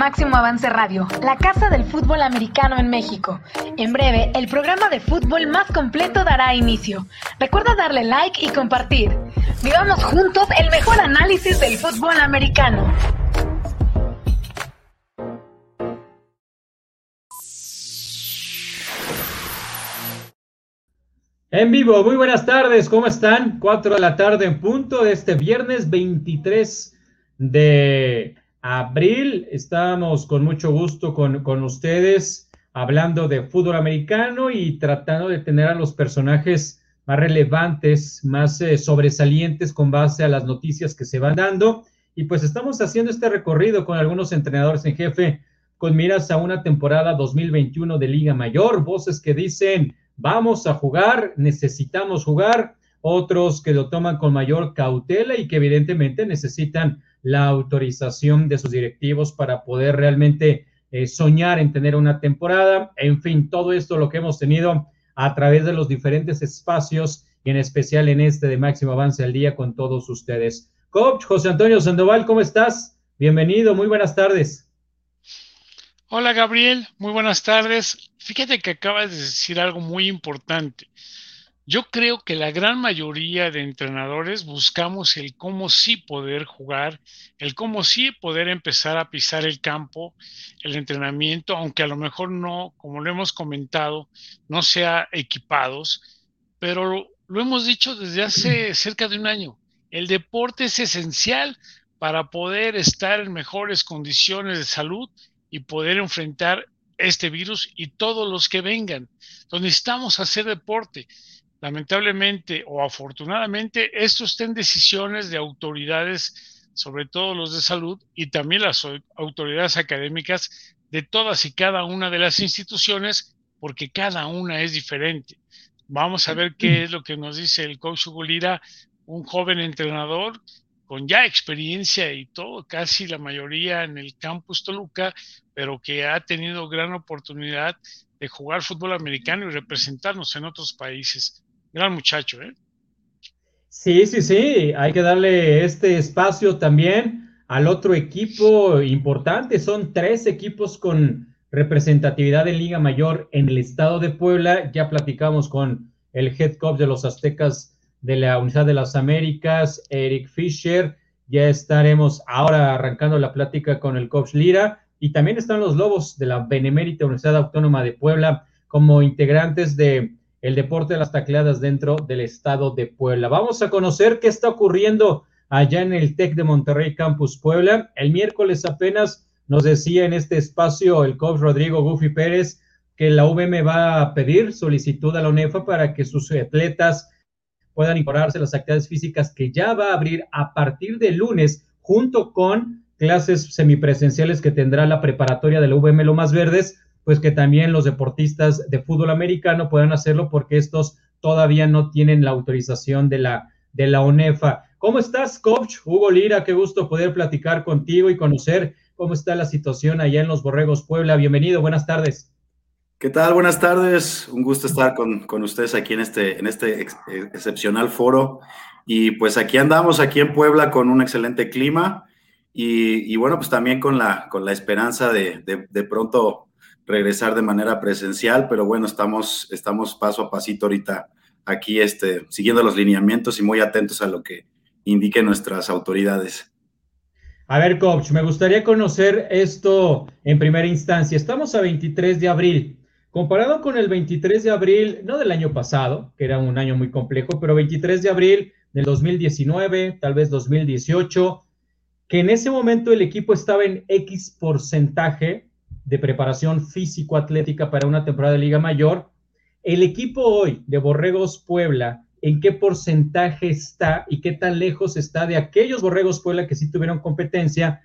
Máximo Avance Radio, la casa del fútbol americano en México. En breve, el programa de fútbol más completo dará inicio. Recuerda darle like y compartir. Vivamos juntos el mejor análisis del fútbol americano. En vivo, muy buenas tardes, ¿cómo están? Cuatro de la tarde en punto de este viernes 23 de abril. Estamos con mucho gusto con, con ustedes hablando de fútbol americano y tratando de tener a los personajes más relevantes, más eh, sobresalientes con base a las noticias que se van dando. Y pues estamos haciendo este recorrido con algunos entrenadores en jefe con miras a una temporada 2021 de Liga Mayor, voces que dicen vamos a jugar, necesitamos jugar, otros que lo toman con mayor cautela y que evidentemente necesitan la autorización de sus directivos para poder realmente eh, soñar en tener una temporada. En fin, todo esto lo que hemos tenido a través de los diferentes espacios y en especial en este de Máximo Avance al Día con todos ustedes. Coach José Antonio Sandoval, ¿cómo estás? Bienvenido, muy buenas tardes. Hola Gabriel, muy buenas tardes. Fíjate que acabas de decir algo muy importante. Yo creo que la gran mayoría de entrenadores buscamos el cómo sí poder jugar, el cómo sí poder empezar a pisar el campo, el entrenamiento, aunque a lo mejor no, como lo hemos comentado, no sea equipados, pero lo, lo hemos dicho desde hace cerca de un año. El deporte es esencial para poder estar en mejores condiciones de salud y poder enfrentar este virus y todos los que vengan. Entonces necesitamos hacer deporte. Lamentablemente o afortunadamente, esto está en decisiones de autoridades, sobre todo los de salud y también las autoridades académicas de todas y cada una de las instituciones, porque cada una es diferente. Vamos a ver qué es lo que nos dice el coach Hugo Lira, un joven entrenador con ya experiencia y todo, casi la mayoría en el campus Toluca, pero que ha tenido gran oportunidad de jugar fútbol americano y representarnos en otros países. Gran muchacho, ¿eh? Sí, sí, sí, hay que darle este espacio también al otro equipo importante. Son tres equipos con representatividad en Liga Mayor en el estado de Puebla. Ya platicamos con el head coach de los Aztecas de la Unidad de las Américas, Eric Fisher. Ya estaremos ahora arrancando la plática con el coach Lira. Y también están los Lobos de la Benemérita Universidad Autónoma de Puebla como integrantes de el deporte de las tacleadas dentro del estado de Puebla. Vamos a conocer qué está ocurriendo allá en el TEC de Monterrey Campus Puebla. El miércoles apenas nos decía en este espacio el coach Rodrigo Gufi Pérez que la UVM va a pedir solicitud a la UNEFA para que sus atletas puedan incorporarse las actividades físicas que ya va a abrir a partir de lunes junto con clases semipresenciales que tendrá la preparatoria de la UVM Lomas Verdes, pues que también los deportistas de fútbol americano puedan hacerlo porque estos todavía no tienen la autorización de la, de la UNEFA. ¿Cómo estás, coach? Hugo Lira, qué gusto poder platicar contigo y conocer cómo está la situación allá en los Borregos Puebla. Bienvenido, buenas tardes. ¿Qué tal? Buenas tardes. Un gusto estar con, con ustedes aquí en este, en este ex, excepcional foro. Y pues aquí andamos, aquí en Puebla, con un excelente clima. Y, bueno, pues también con la, con la esperanza de, de, pronto regresar de manera presencial. Pero bueno, estamos, estamos paso a pasito ahorita aquí, este, siguiendo los lineamientos y muy atentos a lo que indiquen nuestras autoridades. A ver, coach, me gustaría conocer esto en primera instancia. Estamos a 23 de abril. Comparado con el 23 de abril, no del año pasado, que era un año muy complejo, pero 23 de abril del 2019, tal vez 2018, que en ese momento el equipo estaba en X porcentaje de preparación físico-atlética para una temporada de Liga Mayor, el equipo hoy de Borregos Puebla, ¿en qué porcentaje está y qué tan lejos está de aquellos Borregos Puebla que sí tuvieron competencia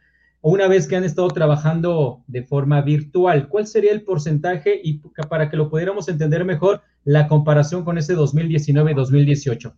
una vez que han estado trabajando de forma virtual, ¿cuál sería el porcentaje y para que lo pudiéramos entender mejor la comparación con ese 2019-2018?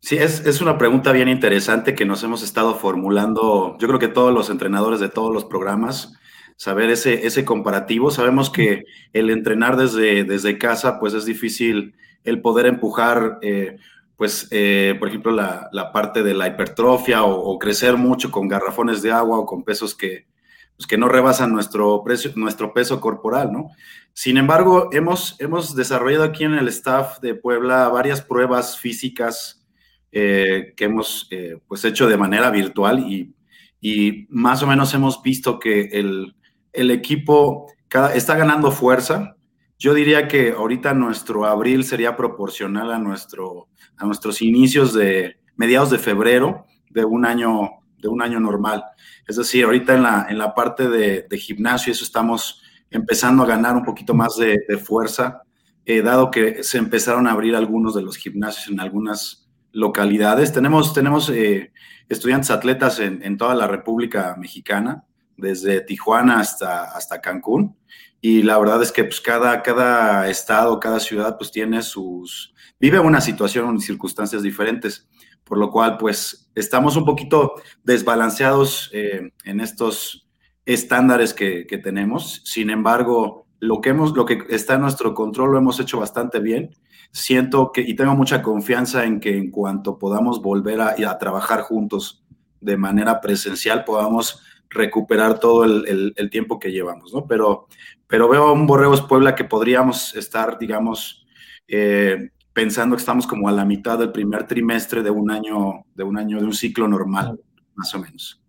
Sí, es, es, una pregunta bien interesante que nos hemos estado formulando, yo creo que todos los entrenadores de todos los programas, saber ese, ese comparativo. Sabemos que el entrenar desde, desde casa, pues es difícil el poder empujar eh, pues, eh, por ejemplo, la, la, parte de la hipertrofia o, o, crecer mucho con garrafones de agua o con pesos que, pues, que no rebasan nuestro, precio, nuestro peso corporal, ¿no? Sin embargo, hemos, hemos desarrollado aquí en el staff de Puebla varias pruebas físicas eh, que hemos eh, pues hecho de manera virtual y, y, más o menos hemos visto que el, el equipo está ganando fuerza. Yo diría que ahorita nuestro abril sería proporcional a, nuestro, a nuestros inicios de mediados de febrero de un año, de un año normal. Es decir, ahorita en la, en la parte de, gimnasio, eso estamos empezando a ganar un poquito más de, fuerza, eh, dado que se empezaron a abrir algunos de los gimnasios en algunas localidades. Tenemos, tenemos eh, estudiantes atletas en, toda la República Mexicana, desde Tijuana hasta, hasta Cancún. Y la verdad es que pues, cada, cada estado, cada ciudad, pues tiene sus, vive una situación y circunstancias diferentes, por lo cual pues estamos un poquito desbalanceados eh, en estos estándares que, que, tenemos. Sin embargo, lo que, hemos, lo que está en nuestro control lo hemos hecho bastante bien. Siento que y tengo mucha confianza en que en cuanto podamos volver a, a trabajar juntos de manera presencial, podamos recuperar todo el, el, el, tiempo que llevamos, ¿no? Pero, pero veo un Borregos Puebla que podríamos estar, digamos, eh, pensando que estamos como a la mitad del primer trimestre de un año, de un año, de un ciclo normal, más o menos.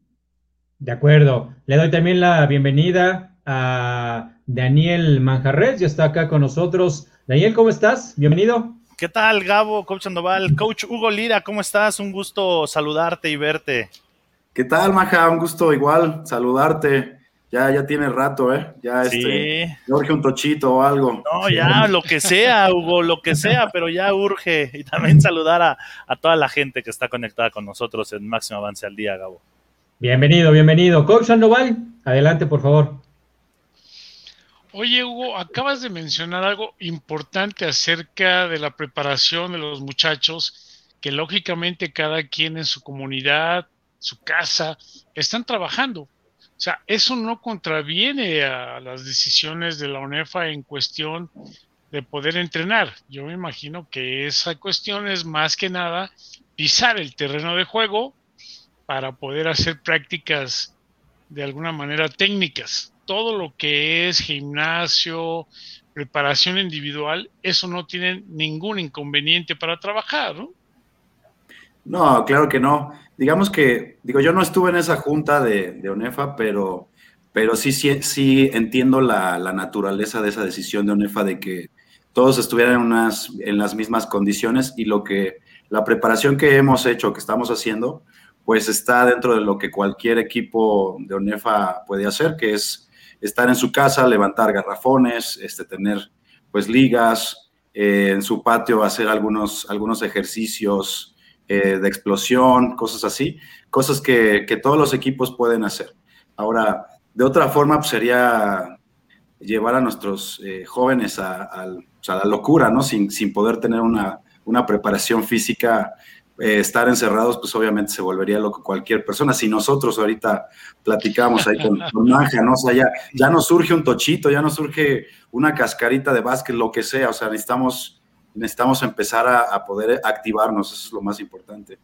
De acuerdo. Le doy también la bienvenida a Daniel Manjarres, ya está acá con nosotros. Daniel, ¿cómo estás? Bienvenido. ¿Qué tal, Gabo, Coach Sandoval? Coach Hugo Lira, ¿cómo estás? Un gusto saludarte y verte. ¿Qué tal, Maja? Un gusto igual saludarte. Ya, ya tiene rato, ¿eh? Ya sí. este, urge un tochito o algo. No, ya, lo que sea, Hugo, lo que sea, pero ya urge. Y también saludar a, a toda la gente que está conectada con nosotros en Máximo Avance al Día, Gabo. Bienvenido, bienvenido. Coach Sandoval, adelante, por favor. Oye, Hugo, acabas de mencionar algo importante acerca de la preparación de los muchachos, que lógicamente cada quien en su comunidad, su casa, están trabajando. O sea, eso no contraviene a las decisiones de la UNEFA en cuestión de poder entrenar. Yo me imagino que esa cuestión es más que nada pisar el terreno de juego para poder hacer prácticas de alguna manera técnicas. Todo lo que es gimnasio, preparación individual, eso no tiene ningún inconveniente para trabajar, ¿no? No, claro que no. Digamos que, digo, yo no estuve en esa junta de, ONEFA, pero, pero sí, sí, sí entiendo la, la, naturaleza de esa decisión de ONEFA de que todos estuvieran en, unas, en las mismas condiciones y lo que la preparación que hemos hecho, que estamos haciendo, pues está dentro de lo que cualquier equipo de ONEFA puede hacer, que es estar en su casa, levantar garrafones, este, tener pues ligas, eh, en su patio hacer algunos, algunos ejercicios eh, de explosión, cosas así, cosas que, que, todos los equipos pueden hacer. Ahora, de otra forma, pues, sería llevar a nuestros eh, jóvenes a, a, la locura, ¿no? Sin, sin poder tener una, una preparación física eh, estar encerrados, pues obviamente se volvería loco cualquier persona. Si nosotros ahorita platicamos ahí con, con Manja, ¿no? O sea, ya, ya nos surge un tochito, ya nos surge una cascarita de básquet, lo que sea, o sea, necesitamos, necesitamos empezar a, poder activarnos, eso es lo más importante.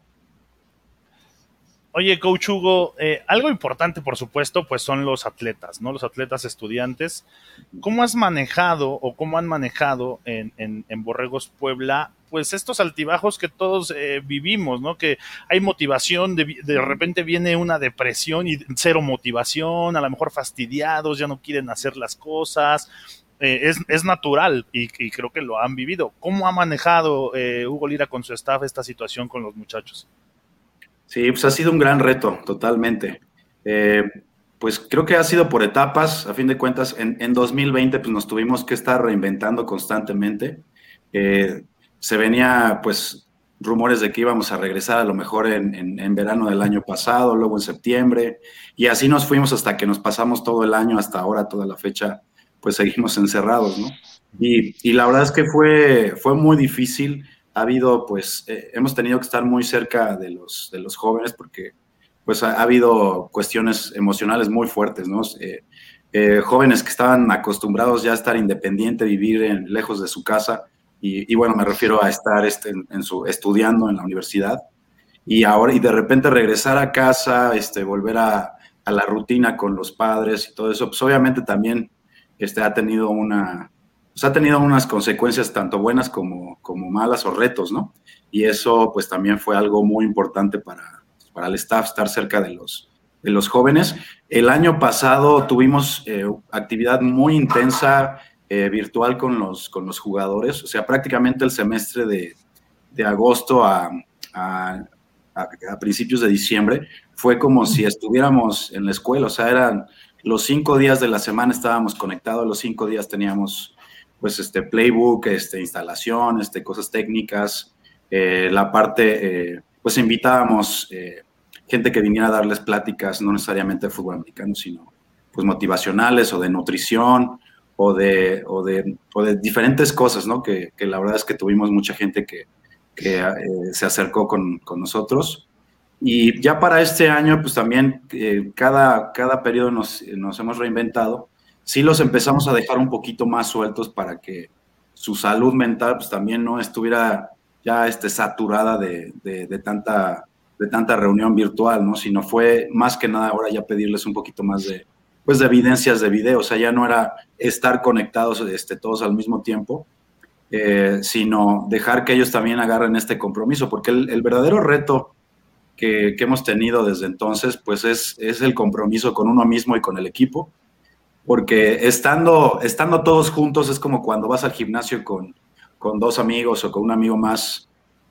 Oye, Coach Hugo, eh, algo importante, por supuesto, pues son los atletas, ¿no? Los atletas estudiantes. ¿Cómo has manejado o cómo han manejado en, en, en Borregos Puebla, pues estos altibajos que todos eh, vivimos, ¿no? Que hay motivación, de, de, repente viene una depresión y cero motivación, a lo mejor fastidiados, ya no quieren hacer las cosas. Eh, es, es, natural y, creo que lo han vivido. ¿Cómo ha manejado eh, Hugo Lira con su staff esta situación con los muchachos? Sí, pues ha sido un gran reto, totalmente. Eh, pues creo que ha sido por etapas, a fin de cuentas, en, en 2020 pues nos tuvimos que estar reinventando constantemente. Eh, se venía pues rumores de que íbamos a regresar a lo mejor en, en, en, verano del año pasado, luego en septiembre, y así nos fuimos hasta que nos pasamos todo el año, hasta ahora, toda la fecha, pues seguimos encerrados, ¿no? Y, y la verdad es que fue, fue muy difícil ha habido, pues, eh, hemos tenido que estar muy cerca de los, de los jóvenes porque, pues, ha, ha habido cuestiones emocionales muy fuertes, ¿no? Eh, eh, jóvenes que estaban acostumbrados ya a estar independiente, vivir en, lejos de su casa, y, y, bueno, me refiero a estar este, en, en, su, estudiando en la universidad, y ahora, y de repente regresar a casa, este, volver a, a la rutina con los padres y todo eso, pues obviamente también este, ha tenido una, pues ha tenido unas consecuencias tanto buenas como, como malas o retos, ¿no? Y eso pues también fue algo muy importante para, para el staff, estar cerca de los, de los jóvenes. El año pasado tuvimos eh, actividad muy intensa eh, virtual con los, con los jugadores, o sea, prácticamente el semestre de, de agosto a, a, a, principios de diciembre fue como si estuviéramos en la escuela, o sea, eran los cinco días de la semana estábamos conectados, los cinco días teníamos pues este playbook, este instalación, este cosas técnicas, eh, la parte, pues invitábamos gente que viniera a darles pláticas, no necesariamente de fútbol americano, sino pues motivacionales o de nutrición o de, o de, o de diferentes cosas, ¿no? Que, que, la verdad es que tuvimos mucha gente que, que eh, se acercó con, con, nosotros. Y ya para este año, pues también eh, cada, cada periodo nos, nos hemos reinventado. Sí los empezamos a dejar un poquito más sueltos para que su salud mental pues también no estuviera ya este, saturada de, de, tanta de tanta reunión virtual, ¿no? Sino fue más que nada ahora ya pedirles un poquito más de, pues de evidencias de video, o sea, ya no era estar conectados este, todos al mismo tiempo, eh, sino dejar que ellos también agarren este compromiso, porque el, verdadero reto que, que, hemos tenido desde entonces, pues es, es el compromiso con uno mismo y con el equipo, porque estando, estando todos juntos es como cuando vas al gimnasio con, con dos amigos o con un amigo más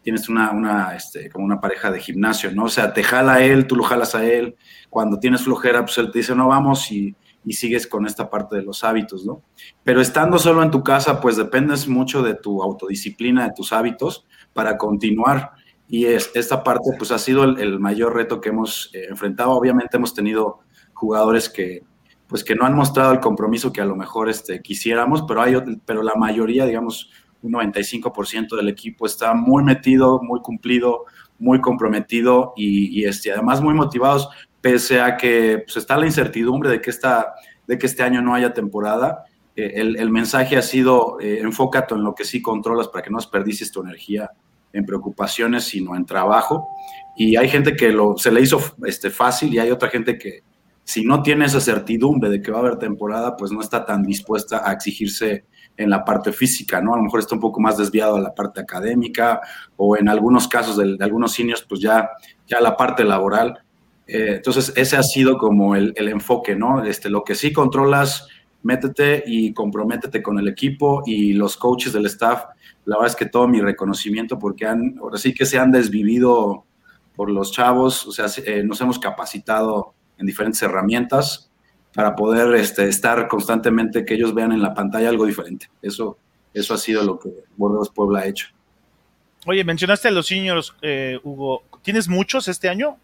tienes una, una este, como una pareja de gimnasio, ¿no? O sea, te jala él, tú lo jalas a él. Cuando tienes flojera, pues él te dice, no, vamos y, y sigues con esta parte de los hábitos, ¿no? Pero estando solo en tu casa, pues dependes mucho de tu autodisciplina, de tus hábitos para continuar. Y es, esta parte, pues ha sido el, mayor reto que hemos eh, enfrentado. Obviamente hemos tenido jugadores que, pues que no han mostrado el compromiso que a lo mejor este, quisiéramos, pero, hay, pero la mayoría, digamos, un 95% del equipo está muy metido, muy cumplido, muy comprometido y, este, además muy motivados, pese a que pues, está la incertidumbre de que, esta, de que este año no haya temporada. Eh, el, mensaje ha sido eh, enfócate en lo que sí controlas para que no desperdicies tu energía en preocupaciones, sino en trabajo. Y hay gente que lo, se le hizo este, fácil y hay otra gente que si no tiene esa certidumbre de que va a haber temporada, pues no está tan dispuesta a exigirse en la parte física, ¿no? A lo mejor está un poco más desviado a la parte académica o en algunos casos de, algunos seniors, pues ya, ya la parte laboral. Eh, entonces, ese ha sido como el, el, enfoque, ¿no? Este, lo que sí controlas, métete y comprométete con el equipo y los coaches del staff. La verdad es que todo mi reconocimiento porque han, ahora sí que se han desvivido por los chavos, o sea, eh, nos hemos capacitado en diferentes herramientas para poder este, estar constantemente, que ellos vean en la pantalla algo diferente. Eso, eso ha sido lo que Bordeaux Puebla ha hecho. Oye, mencionaste a los seniors, eh, Hugo. ¿Tienes muchos este año?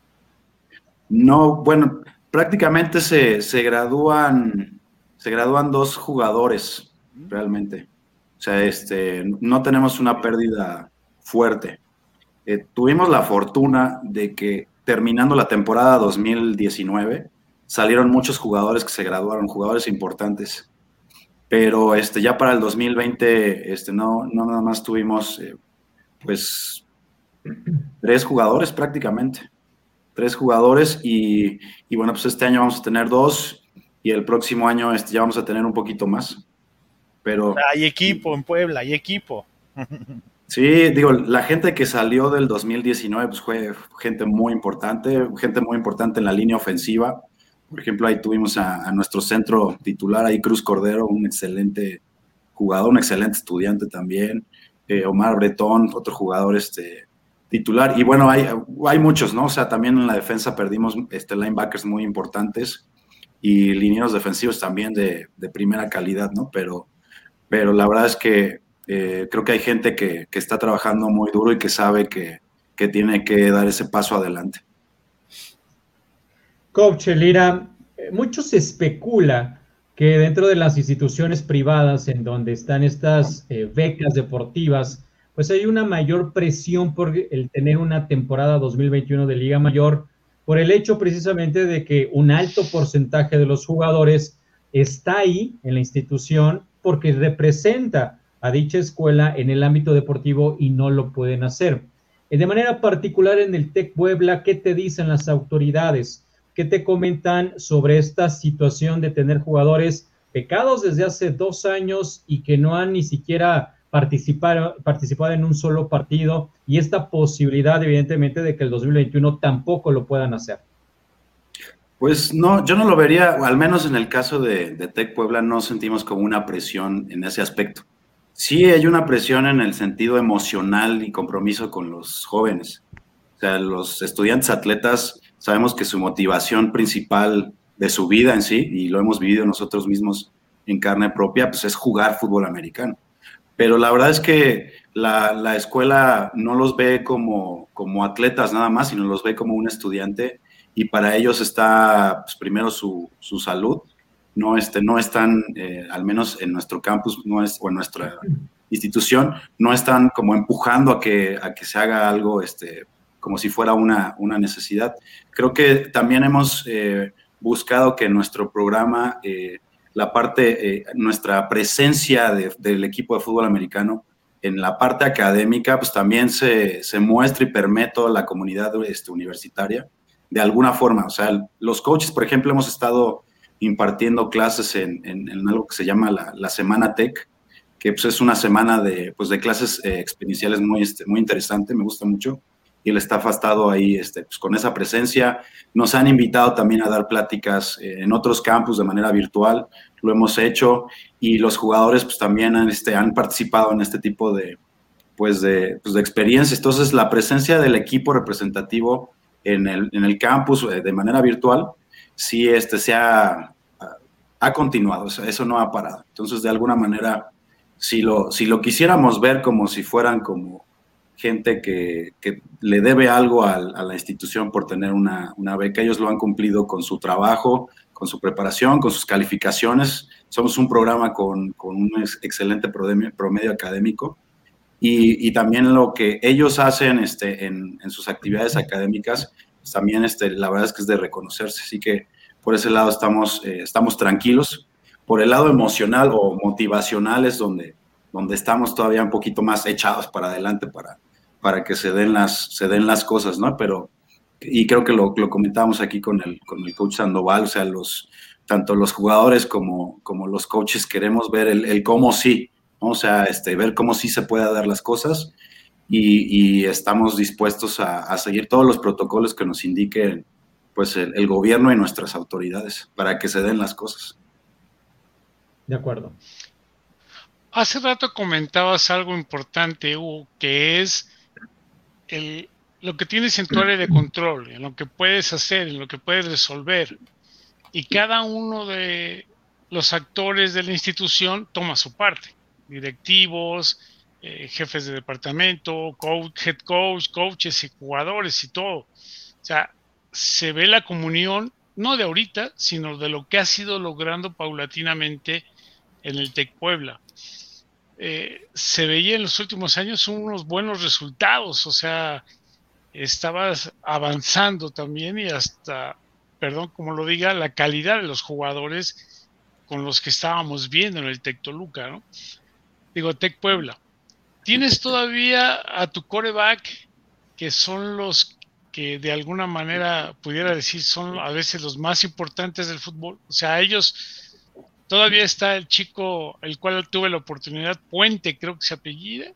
No, bueno, prácticamente se, se gradúan, se gradúan dos jugadores, realmente. O sea, este, no tenemos una pérdida fuerte. Eh, tuvimos la fortuna de que terminando la temporada 2019, salieron muchos jugadores que se graduaron, jugadores importantes. Pero este, ya para el 2020, este, no, no nada más tuvimos, eh, pues, tres jugadores prácticamente. Tres jugadores y, y, bueno, pues este año vamos a tener dos y el próximo año este, ya vamos a tener un poquito más. Pero... Hay equipo en Puebla, hay equipo. Sí, digo, la gente que salió del 2019 pues fue gente muy importante, gente muy importante en la línea ofensiva. Por ejemplo, ahí tuvimos a, nuestro centro titular, ahí Cruz Cordero, un excelente jugador, un excelente estudiante también. Eh, Omar Bretón, otro jugador este, titular. Y bueno, hay, hay muchos, ¿no? O sea, también en la defensa perdimos este, linebackers muy importantes y linieros defensivos también de, de primera calidad, ¿no? Pero, pero la verdad es que eh, creo que hay gente que, que, está trabajando muy duro y que sabe que, que tiene que dar ese paso adelante. Coach Elira, eh, mucho se especula que dentro de las instituciones privadas en donde están estas eh, becas deportivas, pues hay una mayor presión por el tener una temporada 2021 de Liga Mayor, por el hecho precisamente de que un alto porcentaje de los jugadores está ahí en la institución porque representa a dicha escuela en el ámbito deportivo y no lo pueden hacer. De manera particular en el TEC Puebla, ¿qué te dicen las autoridades? ¿qué te comentan sobre esta situación de tener jugadores pecados desde hace dos años y que no han ni siquiera participado, participado en un solo partido y esta posibilidad, evidentemente, de que el 2021 tampoco lo puedan hacer? Pues no, yo no lo vería, al menos en el caso de, de Tec Puebla, no sentimos como una presión en ese aspecto. Sí hay una presión en el sentido emocional y compromiso con los jóvenes. O sea, los estudiantes atletas sabemos que su motivación principal de su vida en sí, y lo hemos vivido nosotros mismos en carne propia, pues es jugar fútbol americano. Pero la verdad es que la, la escuela no los ve como, como atletas nada más, sino los ve como un estudiante y para ellos está pues, primero su, su, salud. No, este, no están, eh, al menos en nuestro campus no es, o en nuestra institución, no están como empujando a que, a que se haga algo este, como si fuera una, una necesidad. Creo que también hemos eh, buscado que nuestro programa, eh, la parte, eh, nuestra presencia de, del equipo de fútbol americano en la parte académica, pues también se, se muestre y permite toda la comunidad este, universitaria de alguna forma. O sea, los coaches, por ejemplo, hemos estado impartiendo clases en, en, en algo que se llama la, la, Semana Tech, que pues, es una semana de, pues, de clases eh, experienciales muy, este, muy interesante, me gusta mucho. Y el staff ha estado ahí este, pues, con esa presencia. Nos han invitado también a dar pláticas eh, en otros campus de manera virtual, lo hemos hecho. Y los jugadores pues, también han, este, han participado en este tipo de, pues, de, pues, de experiencias. Entonces, la presencia del equipo representativo en el, en el campus eh, de manera virtual, sí este, se ha, continuado, eso no ha parado. Entonces, de alguna manera, si lo, si lo quisiéramos ver como si fueran como gente que, que le debe algo a, a, la institución por tener una, una beca, ellos lo han cumplido con su trabajo, con su preparación, con sus calificaciones. Somos un programa con, con un excelente promedio, promedio académico y, y, también lo que ellos hacen este, en, en sus actividades académicas, pues también este, la verdad es que es de reconocerse. Así que por ese lado estamos, eh, estamos tranquilos. Por el lado emocional o motivacional es donde, donde estamos todavía un poquito más echados para adelante para, para que se den, las, se den las cosas, ¿no? Pero, y creo que lo, lo comentamos aquí con el, con el coach Sandoval, o sea, los, tanto los jugadores como, como los coaches queremos ver el, el cómo sí, ¿no? O sea, este, ver cómo sí se puede dar las cosas y, y estamos dispuestos a, a, seguir todos los protocolos que nos indiquen pues el, el, gobierno y nuestras autoridades para que se den las cosas. De acuerdo. Hace rato comentabas algo importante, Hugo, que es el, lo que tienes en tu área de control, en lo que puedes hacer, en lo que puedes resolver. Y cada uno de los actores de la institución toma su parte directivos, eh, jefes de departamento, head coach, coaches y jugadores y todo. O sea, se ve la comunión, no de ahorita, sino de lo que ha sido logrando paulatinamente en el TEC Puebla. Eh, se veía en los últimos años unos buenos resultados, o sea, estabas avanzando también y hasta, perdón, como lo diga, la calidad de los jugadores con los que estábamos viendo en el TEC Toluca, ¿no? Digo, Tec Puebla. Tienes todavía a tu coreback, que son los que de alguna manera pudiera decir son a veces los más importantes del fútbol. O sea, ellos todavía está el chico, el cual tuve la oportunidad, Puente, creo que se apellida.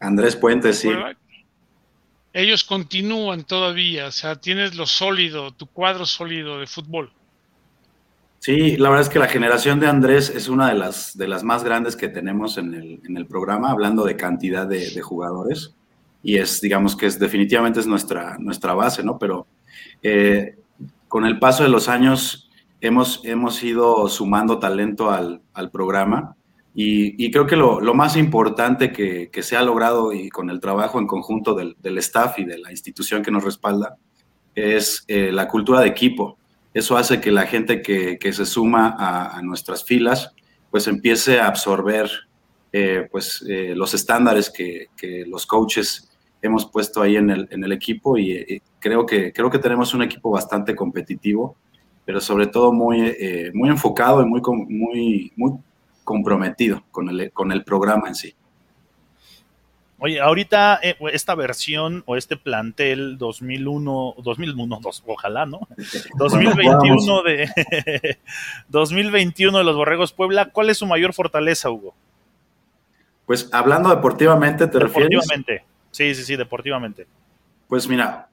Andrés Puente, sí. Ellos continúan todavía, o sea, tienes lo sólido, tu cuadro sólido de fútbol. Sí, la verdad es que la generación de Andrés es una de las, de las más grandes que tenemos en el, en el programa, hablando de cantidad de, jugadores. Y es, digamos que es definitivamente es nuestra, nuestra base, ¿no? Pero eh, con el paso de los años hemos, hemos ido sumando talento al, al programa. Y, y, creo que lo, lo más importante que, que, se ha logrado y con el trabajo en conjunto del, del staff y de la institución que nos respalda es eh, la cultura de equipo eso hace que la gente que, que se suma a, nuestras filas pues empiece a absorber eh, pues, eh, los estándares que, los coaches hemos puesto ahí en el, en el equipo y, y, creo, que, creo que tenemos un equipo bastante competitivo, pero sobre todo muy, eh, muy enfocado y muy, muy, muy comprometido con el, con el programa en sí. Oye, ahorita eh, esta versión o este plantel 2001, 2001, dos, ojalá, ¿no? 2021 de 2021 de los Borregos Puebla, ¿cuál es su mayor fortaleza, Hugo? Pues hablando deportivamente, ¿te refieres? Deportivamente, sí, sí, sí, deportivamente. Pues mira,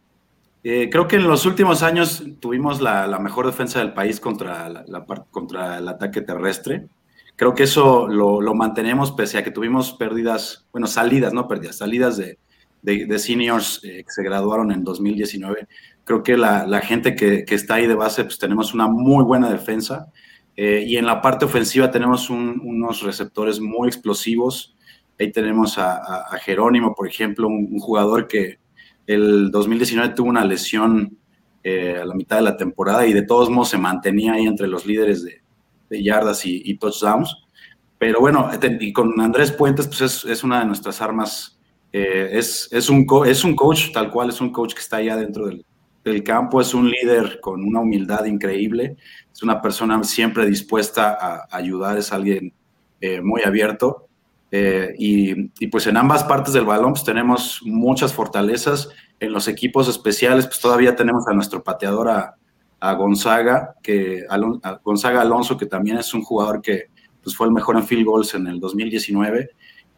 eh, creo que en los últimos años tuvimos la, mejor defensa del país contra, la, contra el ataque terrestre. Creo que eso lo, mantenemos pese a que tuvimos pérdidas, bueno, salidas, no pérdidas, salidas de, de, seniors eh, que se graduaron en 2019. Creo que la, gente que, está ahí de base, pues tenemos una muy buena defensa. Eh, y en la parte ofensiva tenemos unos receptores muy explosivos. Ahí tenemos a, Jerónimo, por ejemplo, un, jugador que el 2019 tuvo una lesión eh, a la mitad de la temporada y de todos modos se mantenía ahí entre los líderes de, de yardas y, touchdowns. Pero bueno, y con Andrés Puentes, pues es, una de nuestras armas. Eh, es, es, un es un coach, tal cual, es un coach que está allá dentro del, del, campo, es un líder con una humildad increíble, es una persona siempre dispuesta a ayudar, es alguien eh, muy abierto. Eh, y, y, pues en ambas partes del balón pues tenemos muchas fortalezas. En los equipos especiales pues todavía tenemos a nuestro pateador, a, a Gonzaga, que, Gonzaga Alonso, que también es un jugador que pues, fue el mejor en field goals en el 2019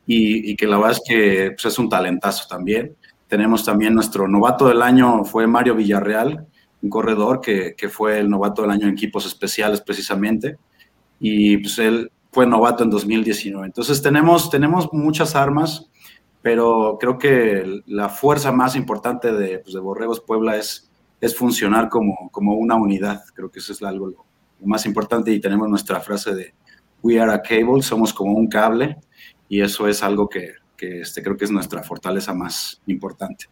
y, que la verdad es que pues, es un talentazo también. Tenemos también nuestro novato del año, fue Mario Villarreal, un corredor que, fue el novato del año en equipos especiales precisamente, y pues él fue novato en 2019. Entonces tenemos, tenemos muchas armas, pero creo que la fuerza más importante de, pues, de Borregos Puebla es es funcionar como, como una unidad. Creo que eso es algo lo, más importante y tenemos nuestra frase de We are a cable, somos como un cable y eso es algo que, que este, creo que es nuestra fortaleza más importante.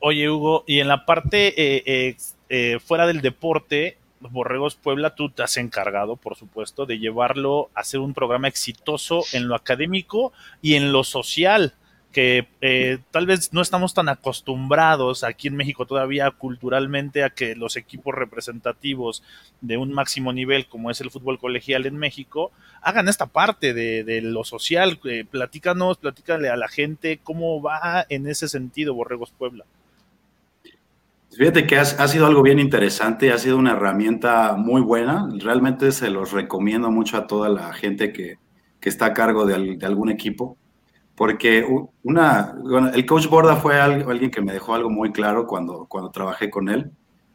Oye, Hugo, y en la parte eh, eh, fuera del deporte, Borregos Puebla, tú te has encargado, por supuesto, de llevarlo a ser un programa exitoso en lo académico y en lo social que eh, tal vez no estamos tan acostumbrados aquí en México todavía culturalmente a que los equipos representativos de un máximo nivel como es el fútbol colegial en México hagan esta parte de, lo social. Eh, platícanos, platícale a la gente cómo va en ese sentido Borregos Puebla. Fíjate que ha, sido algo bien interesante, ha sido una herramienta muy buena. Realmente se los recomiendo mucho a toda la gente que, está a cargo de algún equipo porque una, el coach Borda fue alguien que me dejó algo muy claro cuando, cuando trabajé con él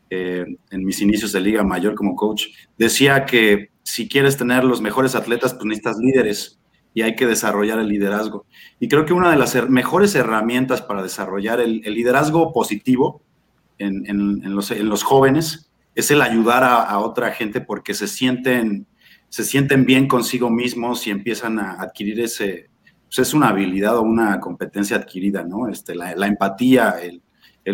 eh, en mis inicios de Liga Mayor como coach. Decía que si quieres tener los mejores atletas, pues necesitas líderes y hay que desarrollar el liderazgo. Y creo que una de las mejores herramientas para desarrollar el, liderazgo positivo en, los, jóvenes es el ayudar a, a, otra gente porque se sienten, se sienten bien consigo mismos y empiezan a adquirir ese, pues es una habilidad o una competencia adquirida, ¿no? Este, la, empatía, el,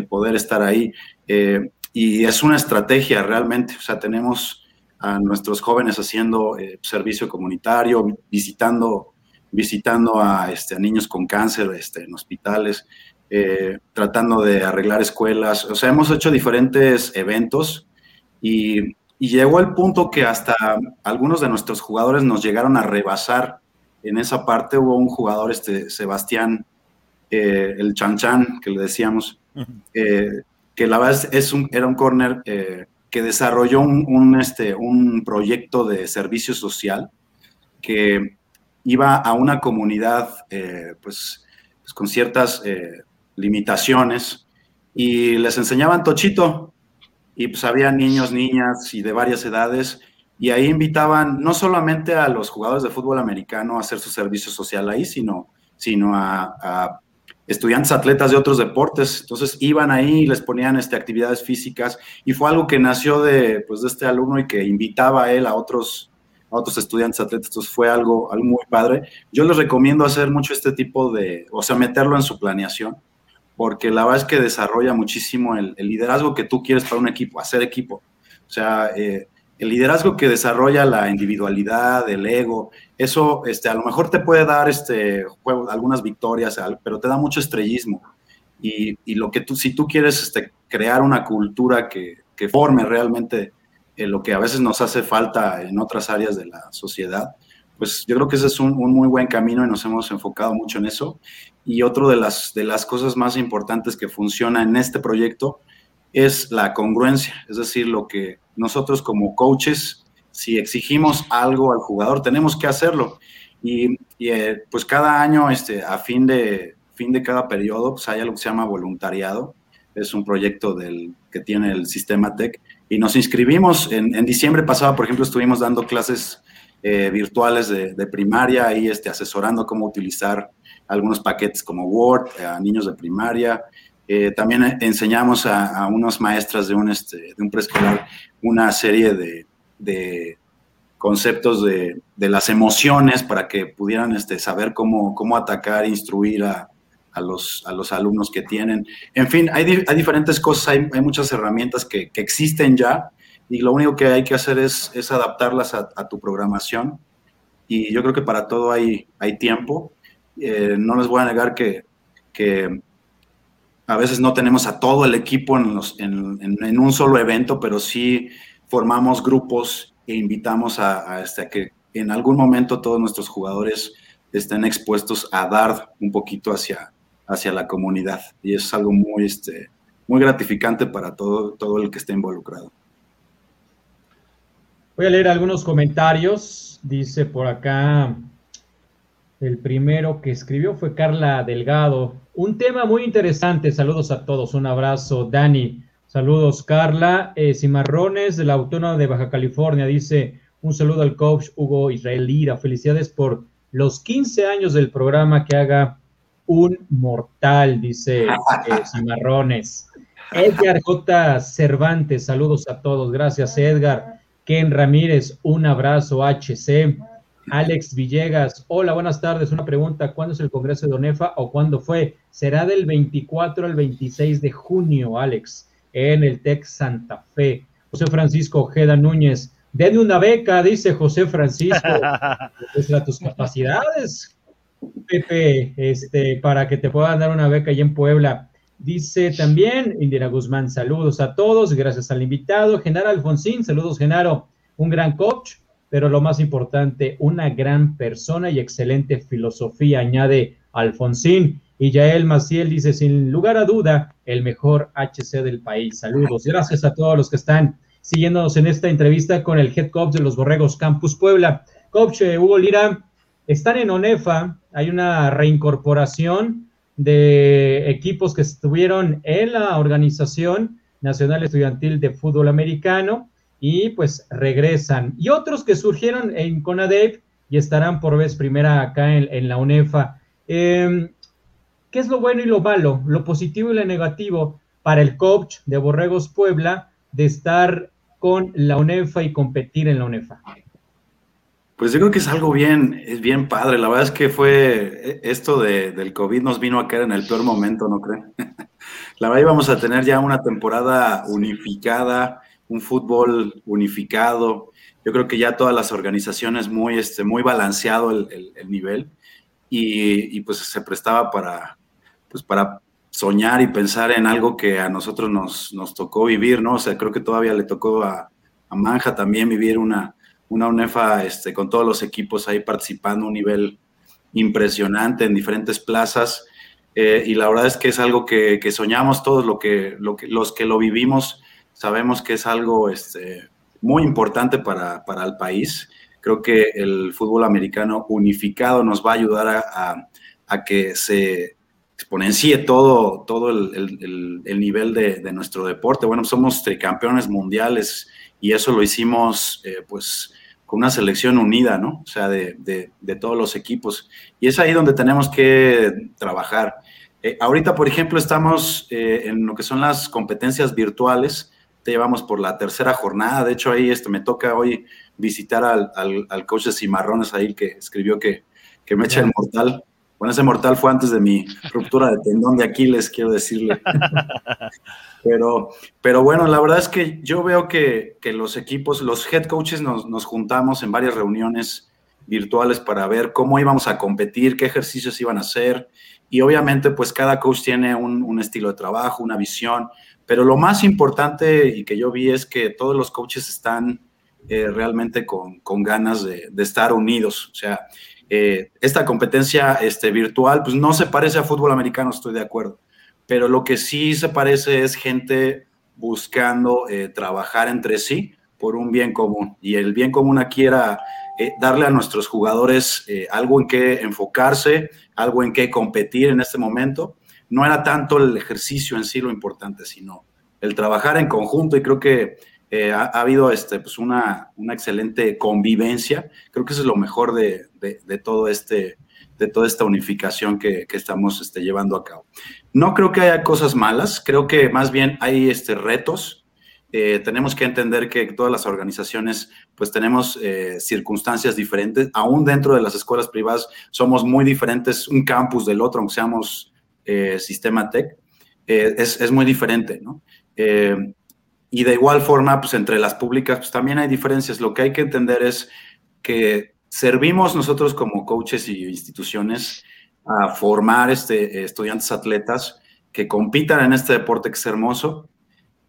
poder estar ahí. Eh, y es una estrategia realmente, o sea, tenemos a nuestros jóvenes haciendo eh, servicio comunitario, visitando, visitando a, este, a niños con cáncer este, en hospitales, eh, tratando de arreglar escuelas, o sea, hemos hecho diferentes eventos y, y llegó al punto que hasta algunos de nuestros jugadores nos llegaron a rebasar en esa parte hubo un jugador, este Sebastián, eh, el Chan Chan, que le decíamos, eh, que la verdad es un, era un corner eh, que desarrolló un, este, un proyecto de servicio social que iba a una comunidad pues, pues, con ciertas limitaciones y les enseñaban tochito. Y pues había niños, niñas y de varias edades y ahí invitaban no solamente a los jugadores de fútbol americano a hacer su servicio social ahí, sino, sino a, estudiantes atletas de otros deportes. Entonces iban ahí y les ponían este, actividades físicas y fue algo que nació de, pues, de este alumno y que invitaba a él a otros, a otros estudiantes atletas. Entonces fue algo, algo muy padre. Yo les recomiendo hacer mucho este tipo de, o sea, meterlo en su planeación, porque la verdad es que desarrolla muchísimo el, liderazgo que tú quieres para un equipo, hacer equipo. O sea, eh, el liderazgo que desarrolla la individualidad, el ego, eso este, a lo mejor te puede dar este, algunas victorias, pero te da mucho estrellismo. Y, lo que tú, si tú quieres este, crear una cultura que, forme realmente eh, lo que a veces nos hace falta en otras áreas de la sociedad, pues yo creo que ese es un, muy buen camino y nos hemos enfocado mucho en eso. y otro de las, de las cosas más importantes que funciona en este proyecto es la congruencia, es decir, lo que nosotros como coaches, si exigimos algo al jugador, tenemos que hacerlo. Y, eh, pues cada año, este, a fin de, fin de cada periodo, pues hay algo que se llama voluntariado, es un proyecto del, que tiene el sistema TEC, y nos inscribimos, en, en diciembre pasado, por ejemplo, estuvimos dando clases eh, virtuales de, de, primaria, ahí este, asesorando cómo utilizar algunos paquetes como Word a niños de primaria. Eh, también enseñamos a, a, unas maestras de un, este, de un preescolar una serie de, de conceptos de, de, las emociones para que pudieran este, saber cómo, cómo atacar, instruir a, a, los, a los alumnos que tienen. En fin, hay, hay diferentes cosas, hay, hay muchas herramientas que, que, existen ya y lo único que hay que hacer es, es adaptarlas a, tu programación. Y yo creo que para todo hay, hay tiempo. Eh, no les voy a negar que, que, a veces no tenemos a todo el equipo en, un solo evento, pero sí formamos grupos e invitamos este, a que en algún momento todos nuestros jugadores estén expuestos a dar un poquito hacia, hacia la comunidad. Y es algo muy, este, muy gratificante para todo, todo el que esté involucrado. Voy a leer algunos comentarios. Dice por acá, el primero que escribió fue Carla Delgado. Un tema muy interesante. Saludos a todos. Un abrazo, Dani. Saludos, Carla. Eh, Cimarrones de la Autónoma de Baja California dice, un saludo al coach Hugo Israel Lira. Felicidades por los 15 años del programa que haga un mortal, dice eh, Cimarrones. Edgar J. Cervantes, saludos a todos. Gracias, Edgar. Ken Ramírez, un abrazo, HC. Alex Villegas, hola, buenas tardes. Una pregunta, ¿cuándo es el Congreso de ONEFA o cuándo fue? Será del 24 al 26 de junio, Alex, en el TEC Santa Fe. José Francisco Ojeda Núñez, denme una beca, dice José Francisco. Pues a tus capacidades, Pepe, este, para que te puedan dar una beca allá en Puebla. Dice también Indira Guzmán, saludos a todos, gracias al invitado. Genaro Alfonsín, saludos Genaro, un gran coach, pero lo más importante, una gran persona y excelente filosofía, añade Alfonsín. Y Yael Maciel dice, sin lugar a duda, el mejor HC del país. Saludos, gracias a todos los que están siguiéndonos en esta entrevista con el head coach de los Borregos Campus Puebla. Coach eh, Hugo Lira, están en ONEFA, hay una reincorporación de equipos que estuvieron en la Organización Nacional Estudiantil de Fútbol Americano y pues regresan. Y otros que surgieron en CONADEP y estarán por vez primera acá en, en la UNEFA. Eh, ¿Qué es lo bueno y lo malo, lo positivo y lo negativo para el coach de Borregos Puebla de estar con la UNEFA y competir en la UNEFA? Pues yo creo que es algo bien, es bien padre. La verdad es que fue esto de, del COVID nos vino a caer en el peor momento, ¿no creen? La verdad íbamos a tener ya una temporada unificada, un fútbol unificado. Yo creo que ya todas las organizaciones muy, este, muy balanceado el, el, el nivel y, pues se prestaba para, pues para soñar y pensar en algo que a nosotros nos, nos tocó vivir, ¿no? O sea, creo que todavía le tocó a, a Manja también vivir una, una UNEFA este, con todos los equipos ahí participando un nivel impresionante en diferentes plazas. Eh, y la verdad es que es algo que, que soñamos todos, lo que, lo que, los que lo vivimos, sabemos que es algo este, muy importante para, para, el país. Creo que el fútbol americano unificado nos va a ayudar a, que se exponencie todo, todo el, el, el nivel de, nuestro deporte. Bueno, somos tricampeones mundiales y eso lo hicimos eh, pues con una selección unida, ¿no? O sea, de, de, de, todos los equipos. Y es ahí donde tenemos que trabajar. Eh, ahorita, por ejemplo, estamos eh, en lo que son las competencias virtuales. Te llevamos por la tercera jornada. De hecho, ahí este, me toca hoy visitar al, al, al coach de Cimarrones ahí que escribió que, que me echa el mortal. Bueno, ese mortal fue antes de mi ruptura de tendón de Aquiles, quiero decirle. Pero, pero bueno, la verdad es que yo veo que, que los equipos, los head coaches nos, nos, juntamos en varias reuniones virtuales para ver cómo íbamos a competir, qué ejercicios iban a hacer. Y obviamente, pues cada coach tiene un, un estilo de trabajo, una visión. Pero lo más importante y que yo vi es que todos los coaches están eh, realmente con, con ganas de, estar unidos. O sea, eh, esta competencia este, virtual, pues no se parece a fútbol americano, estoy de acuerdo, pero lo que sí se parece es gente buscando eh, trabajar entre sí por un bien común. Y el bien común aquí era eh, darle a nuestros jugadores algo en que enfocarse, algo en que competir en este momento. No era tanto el ejercicio en sí lo importante, sino el trabajar en conjunto y creo que eh, ha, habido este, pues una, una, excelente convivencia. Creo que eso es lo mejor de, de, todo este, de toda esta unificación que, que estamos este, llevando a cabo. No creo que haya cosas malas, creo que más bien hay este, retos. Eh, tenemos que entender que todas las organizaciones pues tenemos eh, circunstancias diferentes, aún dentro de las escuelas privadas somos muy diferentes un campus del otro, aunque seamos sistema tech, es, es, muy diferente, ¿no? Y de igual forma, pues entre las públicas, pues también hay diferencias. Lo que hay que entender es que servimos nosotros como coaches y instituciones a formar este, estudiantes atletas que compitan en este deporte que es hermoso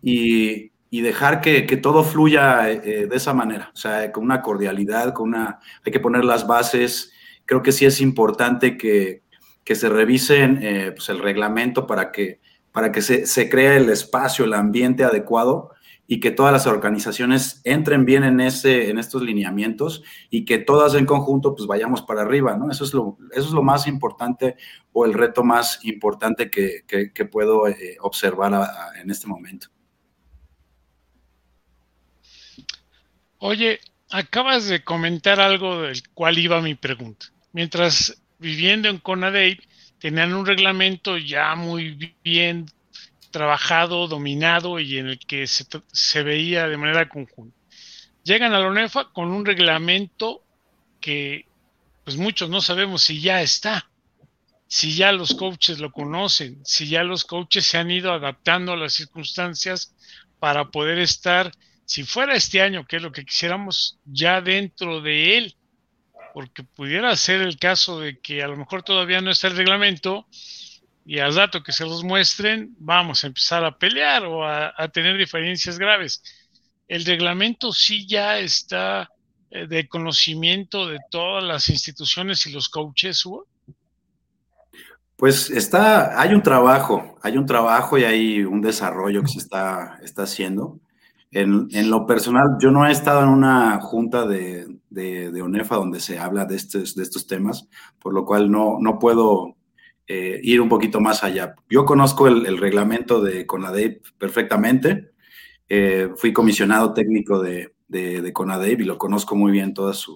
y, y dejar que, que, todo fluya eh, de esa manera, o sea, con una cordialidad, con una, hay que poner las bases. Creo que sí es importante que, que se revisen eh, pues el reglamento para que, para que se, se cree el espacio, el ambiente adecuado y que todas las organizaciones entren bien en, ese, en estos lineamientos y que todas en conjunto pues vayamos para arriba, ¿no? Eso es lo, eso es lo más importante o el reto más importante que, que, puedo eh, observar en este momento. Oye, acabas de comentar algo del cual iba mi pregunta. Mientras viviendo en Conadey tenían un reglamento ya muy bien trabajado, dominado y en el que se, veía de manera conjunta. Llegan a la UNEFA con un reglamento que pues muchos no sabemos si ya está, si ya los coaches lo conocen, si ya los coaches se han ido adaptando a las circunstancias para poder estar, si fuera este año, que es lo que quisiéramos, ya dentro de él, porque pudiera ser el caso de que a lo mejor todavía no está el reglamento y al dato que se los muestren, vamos a empezar a pelear o a, tener diferencias graves. El reglamento sí ya está eh, de conocimiento de todas las instituciones y los coaches. Pues está, hay un trabajo, hay un trabajo y hay un desarrollo que se está, está haciendo. En, en, lo personal, yo no he estado en una junta de, de, de ONEFA donde se habla de estos, de estos temas, por lo cual no, no puedo eh, ir un poquito más allá. Yo conozco el, reglamento de CONADEIP perfectamente. Eh, fui comisionado técnico de, de, CONADEIP y lo conozco muy bien todos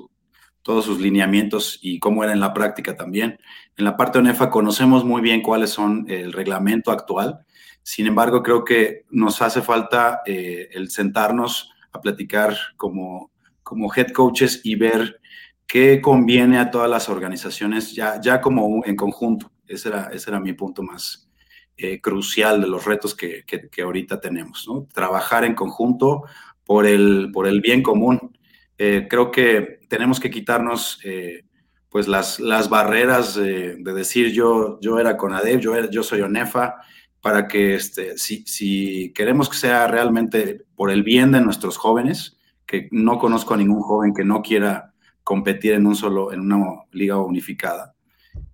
sus lineamientos y cómo era en la práctica también. En la parte ONEFA conocemos muy bien cuáles son el reglamento actual. Sin embargo, creo que nos hace falta eh, el sentarnos a platicar como, como head coaches y ver qué conviene a todas las organizaciones ya, ya como en conjunto. Ese era, ese era mi punto más eh, crucial de los retos que, que, ahorita tenemos, ¿no? Trabajar en conjunto por el, por el bien común. Eh, creo que tenemos que quitarnos pues las, las barreras de decir yo, yo era Conadev, yo, yo soy ONEFA, para que este, si, si queremos que sea realmente por el bien de nuestros jóvenes, que no conozco a ningún joven que no quiera competir en un solo, en una liga unificada.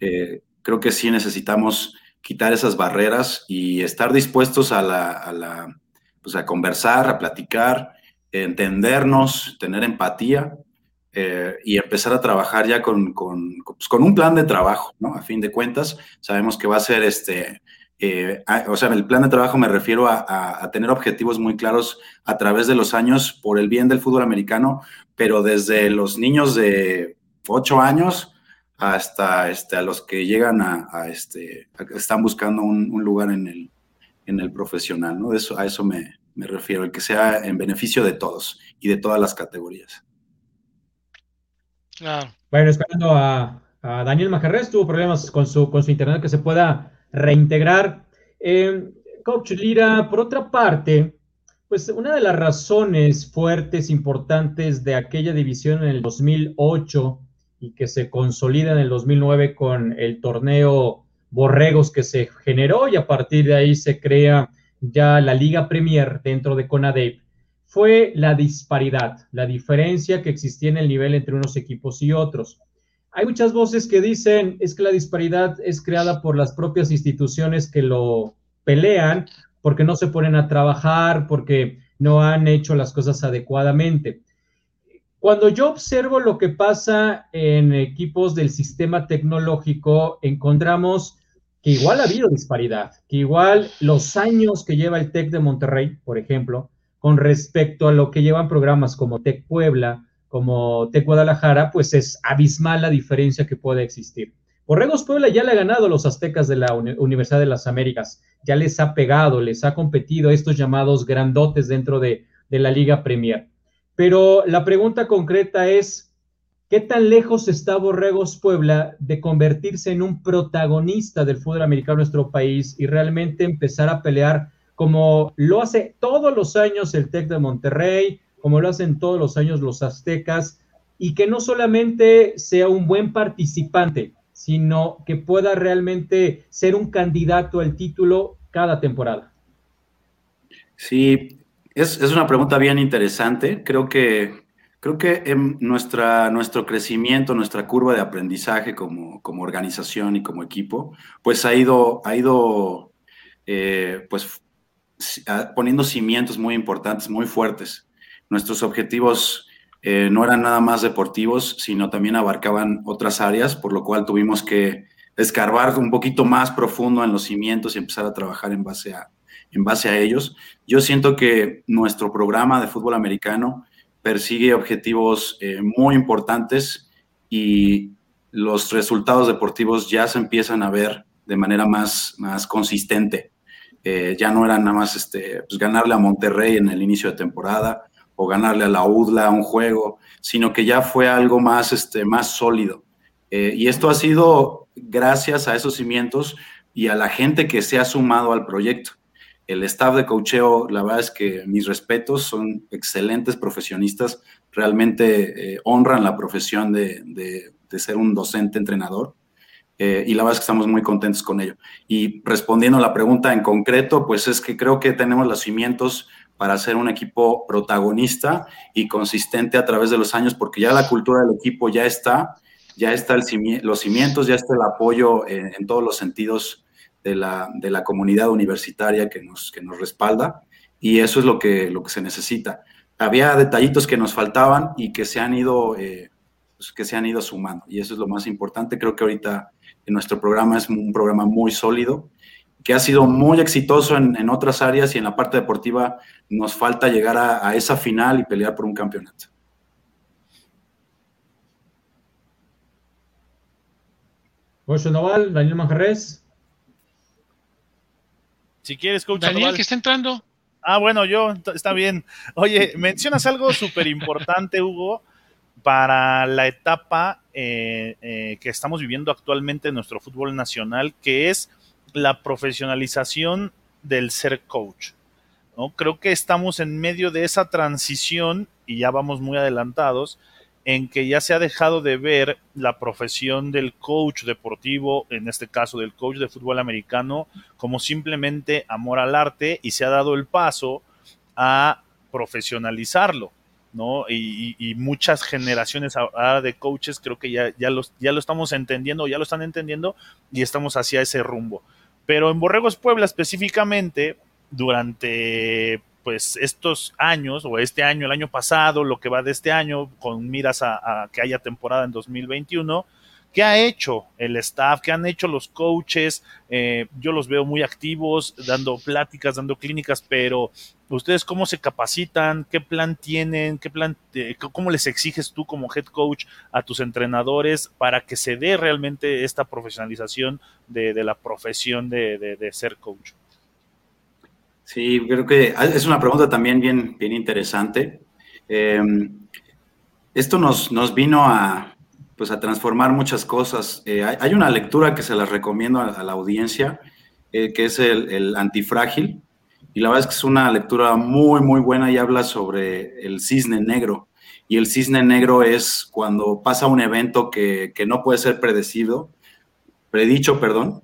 Eh, creo que sí necesitamos quitar esas barreras y estar dispuestos a, la, pues a conversar, a platicar, entendernos, tener empatía eh, y empezar a trabajar ya con, pues con, un plan de trabajo, ¿no? A fin de cuentas, sabemos que va a ser este, eh, o sea, el plan de trabajo me refiero a, a, tener objetivos muy claros a través de los años por el bien del fútbol americano, pero desde los niños de 8 años hasta este, a los que llegan a, este, están buscando un, lugar en el, en el profesional, ¿no? Eso, a eso me, refiero, el que sea en beneficio de todos y de todas las categorías. Claro. Bueno, esperando a, Daniel Majarres, tuvo problemas con su, con su internet que se pueda reintegrar. Eh, Coach Lira, por otra parte, pues una de las razones fuertes, importantes de aquella división en el 2008 y que se consolida en el 2009 con el torneo Borregos que se generó y a partir de ahí se crea ya la Liga Premier dentro de CONADEP, fue la disparidad, la diferencia que existía en el nivel entre unos equipos y otros. Hay muchas voces que dicen es que la disparidad es creada por las propias instituciones que lo pelean, porque no se ponen a trabajar, porque no han hecho las cosas adecuadamente. Cuando yo observo lo que pasa en equipos del sistema tecnológico, encontramos que igual ha habido disparidad, que igual los años que lleva el TEC de Monterrey, por ejemplo, con respecto a lo que llevan programas como TEC Puebla, como TEC Guadalajara, pues es abismal la diferencia que puede existir. Borregos Puebla ya le ha ganado a los aztecas de la Universidad de las Américas, ya les ha pegado, les ha competido estos llamados grandotes dentro de, la Liga Premier. Pero la pregunta concreta es, ¿qué tan lejos está Borregos Puebla de convertirse en un protagonista del fútbol americano en nuestro país y realmente empezar a pelear como lo hace todos los años el TEC de Monterrey, como lo hacen todos los años los aztecas, y que no solamente sea un buen participante, sino que pueda realmente ser un candidato al título cada temporada? Sí, es, una pregunta bien interesante. Creo que, creo que en nuestra, nuestro crecimiento, nuestra curva de aprendizaje como, como organización y como equipo, pues ha ido, ha ido eh, pues, poniendo cimientos muy importantes, muy fuertes. Nuestros objetivos eh, no eran nada más deportivos, sino también abarcaban otras áreas, por lo cual tuvimos que escarbar un poquito más profundo en los cimientos y empezar a trabajar en base a, en base a ellos. Yo siento que nuestro programa de fútbol americano persigue objetivos eh, muy importantes y los resultados deportivos ya se empiezan a ver de manera más, más consistente. Eh, ya no era nada más este, pues, ganarle a Monterrey en el inicio de temporada o ganarle a la UDLA un juego, sino que ya fue algo más, este, más sólido. Eh, y esto ha sido gracias a esos cimientos y a la gente que se ha sumado al proyecto el staff de cocheo, la verdad es que mis respetos, son excelentes profesionistas, realmente eh, honran la profesión de, ser un docente entrenador. Eh, y la verdad es que estamos muy contentos con ello. Y respondiendo a la pregunta en concreto, pues es que creo que tenemos los cimientos para ser un equipo protagonista y consistente a través de los años, porque ya la cultura del equipo ya está, ya está los cimientos, ya está el apoyo en todos los sentidos de la, comunidad universitaria que nos, respalda y eso es lo que, lo que se necesita. Había detallitos que nos faltaban y que se han ido, eh, pues, que se han ido sumando y eso es lo más importante. Creo que ahorita en nuestro programa es un programa muy sólido, que ha sido muy exitoso en, en otras áreas y en la parte deportiva nos falta llegar a, a esa final y pelear por un campeonato. José Noval, Daniel Manjarres. Si quieres, coach. Daniel, que está entrando. Ah, bueno, yo, está bien. Oye, mencionas algo súper importante, Hugo, para la etapa eh, eh, que estamos viviendo actualmente en nuestro fútbol nacional, que es la profesionalización del ser coach. ¿no? Creo que estamos en medio de esa transición y ya vamos muy adelantados en que ya se ha dejado de ver la profesión del coach deportivo, en este caso del coach de fútbol americano, como simplemente amor al arte y se ha dado el paso a profesionalizarlo. ¿no? Y, muchas generaciones ahora de coaches creo que ya, ya, los, ya lo estamos entendiendo, ya lo están entendiendo y estamos hacia ese rumbo. Pero en Borregos Puebla específicamente, durante pues estos años, o este año, el año pasado, lo que va de este año, con miras a, que haya temporada en 2021, ¿qué ha hecho el staff? ¿Qué han hecho los coaches? Eh, yo los veo muy activos, dando pláticas, dando clínicas, pero ustedes cómo se capacitan, qué plan tienen, qué plan, cómo les exiges tú como head coach a tus entrenadores para que se dé realmente esta profesionalización de, la profesión de ser coach. Sí, creo que es una pregunta también bien, bien interesante. Em, esto nos, nos vino a, pues, a transformar muchas cosas. Eh, hay, una lectura que se las recomiendo a, la audiencia, eh, que es el, Antifrágil, y la verdad es que es una lectura muy, muy buena y habla sobre el cisne negro. Y el cisne negro es cuando pasa un evento que, que no puede ser predecido, predicho, perdón,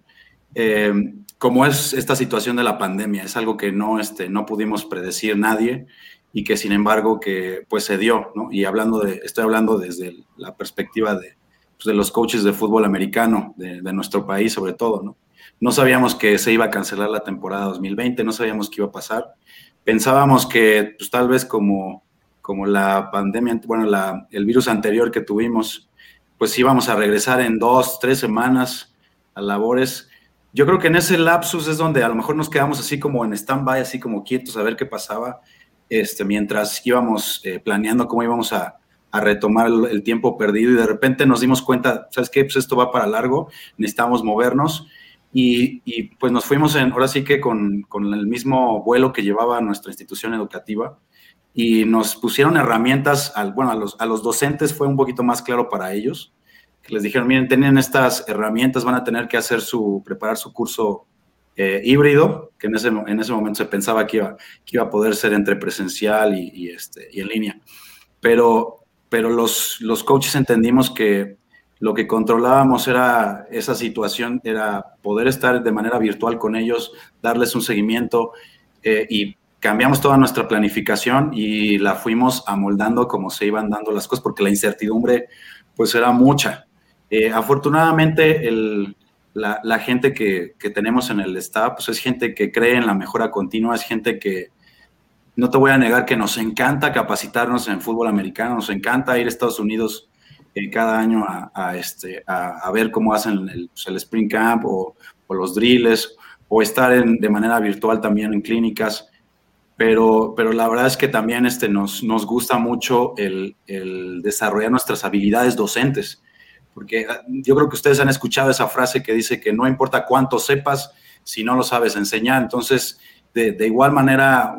eh, como es esta situación de la pandemia, es algo que no, este, no pudimos predecir nadie y que sin embargo que pues se dio, ¿no? Y hablando de, estoy hablando desde la perspectiva de, pues, de los coaches de fútbol americano de, nuestro país, sobre todo, ¿no? No sabíamos que se iba a cancelar la temporada 2020, no sabíamos qué iba a pasar. Pensábamos que, pues tal vez como, como la pandemia, bueno, la, el virus anterior que tuvimos, pues íbamos a regresar en dos, tres semanas a labores. Yo creo que en ese lapsus es donde a lo mejor nos quedamos así como en stand-by, así como quietos a ver qué pasaba, este, mientras íbamos eh, planeando cómo íbamos a, a retomar el, tiempo perdido y de repente nos dimos cuenta, ¿sabes qué? Pues esto va para largo, necesitamos movernos y, y pues nos fuimos en, ahora sí que con, con, el mismo vuelo que llevaba nuestra institución educativa y nos pusieron herramientas, al, bueno, a los, a los docentes fue un poquito más claro para ellos, que les dijeron, miren, tienen estas herramientas, van a tener que hacer su, preparar su curso eh, híbrido, que en ese, en ese momento se pensaba que iba, que iba a poder ser entre presencial y, este, y en línea. Pero pero los, los coaches entendimos que lo que controlábamos era esa situación, era poder estar de manera virtual con ellos, darles un seguimiento eh, y cambiamos toda nuestra planificación y la fuimos amoldando como se iban dando las cosas, porque la incertidumbre pues era mucha. Eh, afortunadamente el, la, gente que, que, tenemos en el staff pues es gente que cree en la mejora continua, es gente que, no te voy a negar que nos encanta capacitarnos en fútbol americano, nos encanta ir a Estados Unidos eh, cada año a, este, a, ver cómo hacen el, pues, Spring Camp o, los drills o estar de manera virtual también en clínicas. Pero, pero la verdad es que también este, nos, nos gusta mucho el, el desarrollar nuestras habilidades docentes, porque ah, yo creo que ustedes han escuchado esa frase que dice que no importa cuánto sepas si no lo sabes enseñar. Entonces, de, igual manera,